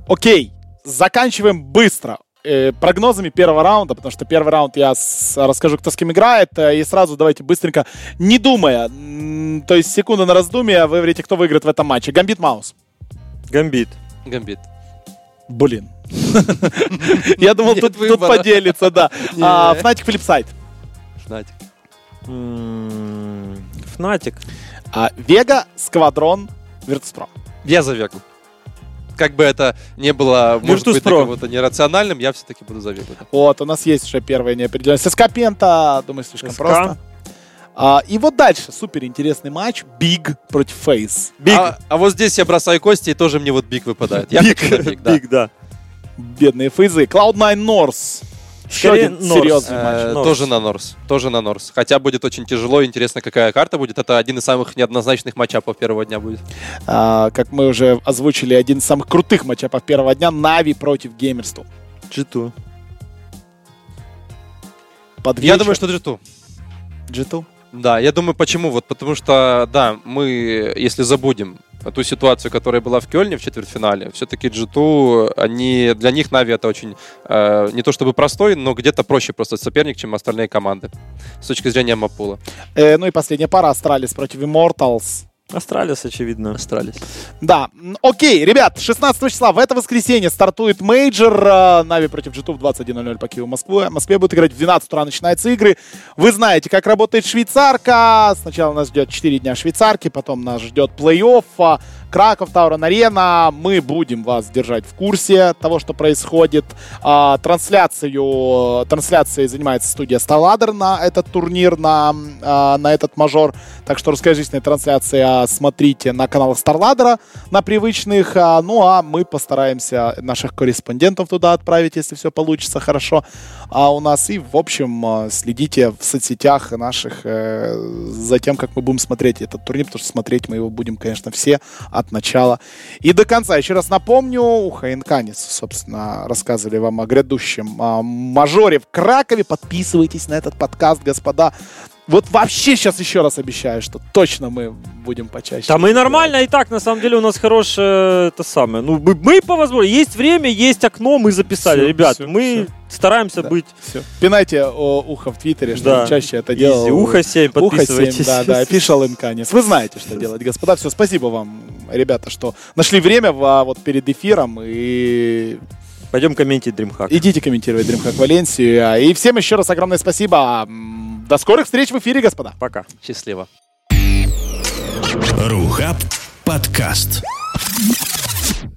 Окей, заканчиваем быстро. э, прогнозами первого раунда, потому что первый раунд я с- расскажу, кто с кем играет, э, и сразу давайте быстренько, не думая, м, то есть секунда на раздумие, вы говорите, кто выиграет в этом матче. Gambit mouz. Gambit. Gambit. Блин. Я думал, тут поделится, да. Fnatic FlipSid3. Fnatic. А, Vega, Squadron, Virtus.pro. Я за Вегу. Как бы это не было, может быть, Virtus.pro. кого-то нерациональным, я все-таки буду за Вегу. Вот, у нас есть уже первая неопределенность. SK PENTA, думаю, слишком SK. просто. А, и вот дальше супер интересный матч. BIG против FaZe. BIG. А, а вот здесь я бросаю кости, и тоже мне вот BIG выпадает. Я хочу на BIG, да. BIG, да. Бедные фейзы. Cloud9 North. Еще Скорее один North. серьезный Э, матч. North. Тоже на North. Тоже на Норс. Хотя будет очень тяжело. Интересно, какая карта будет. Это один из самых неоднозначных матчапов первого дня будет. А, как мы уже озвучили, один из самых крутых матчапов первого дня. Na'Vi против Gamers2. G2. Под Я думаю, что G2. G2. Да, я думаю, почему? Вот потому что, да, мы, если забудем ту ситуацию, которая была в Кёльне в четвертьфинале, все-таки G2, они, для них Na'Vi это очень, э, не то чтобы простой, но где-то проще просто соперник, чем остальные команды с точки зрения map pool-а. Э, ну и последняя пара. Astralis против Immortals. Astralis, очевидно. Astralis. Да, окей, ребят, 16 числа в это воскресенье стартует мейджор. э, Na'Vi против G2 в 21.00 по Киеву Москвы. В Москве будут играть в 12 утра начинаются игры. Вы знаете, как работает швейцарка. Сначала нас ждет 4 дня швейцарки, потом нас ждет плей-офф. А, Краков, Tauron Arena. Мы будем вас держать в курсе того, что происходит. А, трансляцию, трансляцией занимается студия StarLadder на этот турнир, на, а, на этот мажор. Так что русскоязычная трансляция смотрите на каналах Старладера, на привычных. А, ну а мы постараемся наших корреспондентов туда отправить, если все получится хорошо а у нас. И, в общем, а, следите в соцсетях наших э, за тем, как мы будем смотреть этот турнир, потому что смотреть мы его будем, конечно, все от начала и до конца. Еще раз напомню, у Хайнканис, собственно, рассказывали вам о грядущем а, мажоре в Кракове. Подписывайтесь на этот подкаст, господа. Вот вообще сейчас еще раз обещаю, что точно мы будем почаще. Да мы нормально и так, на самом деле у нас хорошее это самое. Ну, мы, мы по возможности, есть время, есть окно, мы записали. Всё, Ребят, всё, мы стараемся Да. быть Все. Пинайте о, ухо в Твиттере, что да, чаще это делал. Ухо 7, Ухо подписывайтесь. 7, да, да, official Инканис. Вы знаете, что делать, господа. Все, спасибо вам, ребята, что нашли время в- вот перед эфиром и Пойдем комментить DreamHack. идите комментировать DreamHack Валенсию. И всем еще раз огромное спасибо. До скорых встреч в эфире, господа. Пока. Счастливо. Рухаб подкаст.